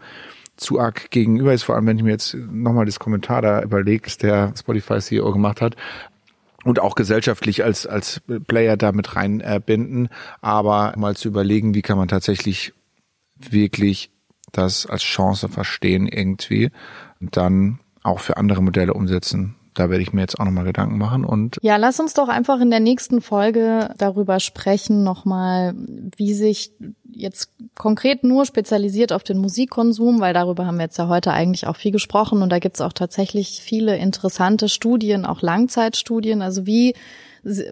zu arg gegenüber ist, vor allem wenn ich mir jetzt nochmal das Kommentar da überlege, der Spotify CEO gemacht hat und auch gesellschaftlich als, als Player da mit reinbinden, aber mal zu überlegen, wie kann man tatsächlich wirklich das als Chance verstehen irgendwie und dann auch für andere Modelle umsetzen. Da werde ich mir jetzt auch nochmal Gedanken machen und. Ja, lass uns doch einfach in der nächsten Folge darüber sprechen, nochmal, wie sich jetzt konkret nur spezialisiert auf den Musikkonsum, weil darüber haben wir jetzt ja heute eigentlich auch viel gesprochen und da gibt's auch tatsächlich viele interessante Studien, auch Langzeitstudien, also wie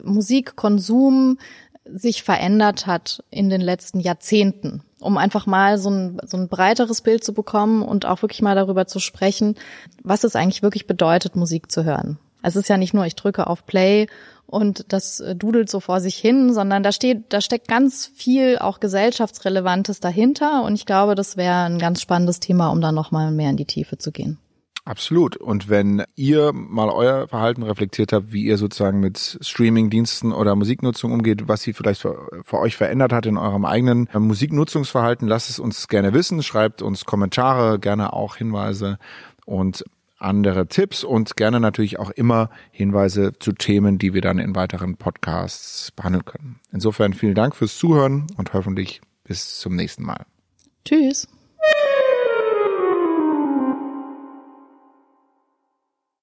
Musikkonsum sich verändert hat in den letzten Jahrzehnten, um einfach mal so ein, so ein breiteres Bild zu bekommen und auch wirklich mal darüber zu sprechen, was es eigentlich wirklich bedeutet, Musik zu hören. Es ist ja nicht nur, ich drücke auf Play und das äh, dudelt so vor sich hin, sondern da steht, da steckt ganz viel auch gesellschaftsrelevantes dahinter und ich glaube, das wäre ein ganz spannendes Thema, um da nochmal mehr in die Tiefe zu gehen. Absolut. Und wenn ihr mal euer Verhalten reflektiert habt, wie ihr sozusagen mit Streaming-Diensten oder Musiknutzung umgeht, was sie vielleicht für, für, euch verändert hat in eurem eigenen Musiknutzungsverhalten, lasst es uns gerne wissen. Schreibt uns Kommentare, gerne auch Hinweise und andere Tipps und gerne natürlich auch immer Hinweise zu Themen, die wir dann in weiteren Podcasts behandeln können. Insofern vielen Dank fürs Zuhören und hoffentlich bis zum nächsten Mal. Tschüss.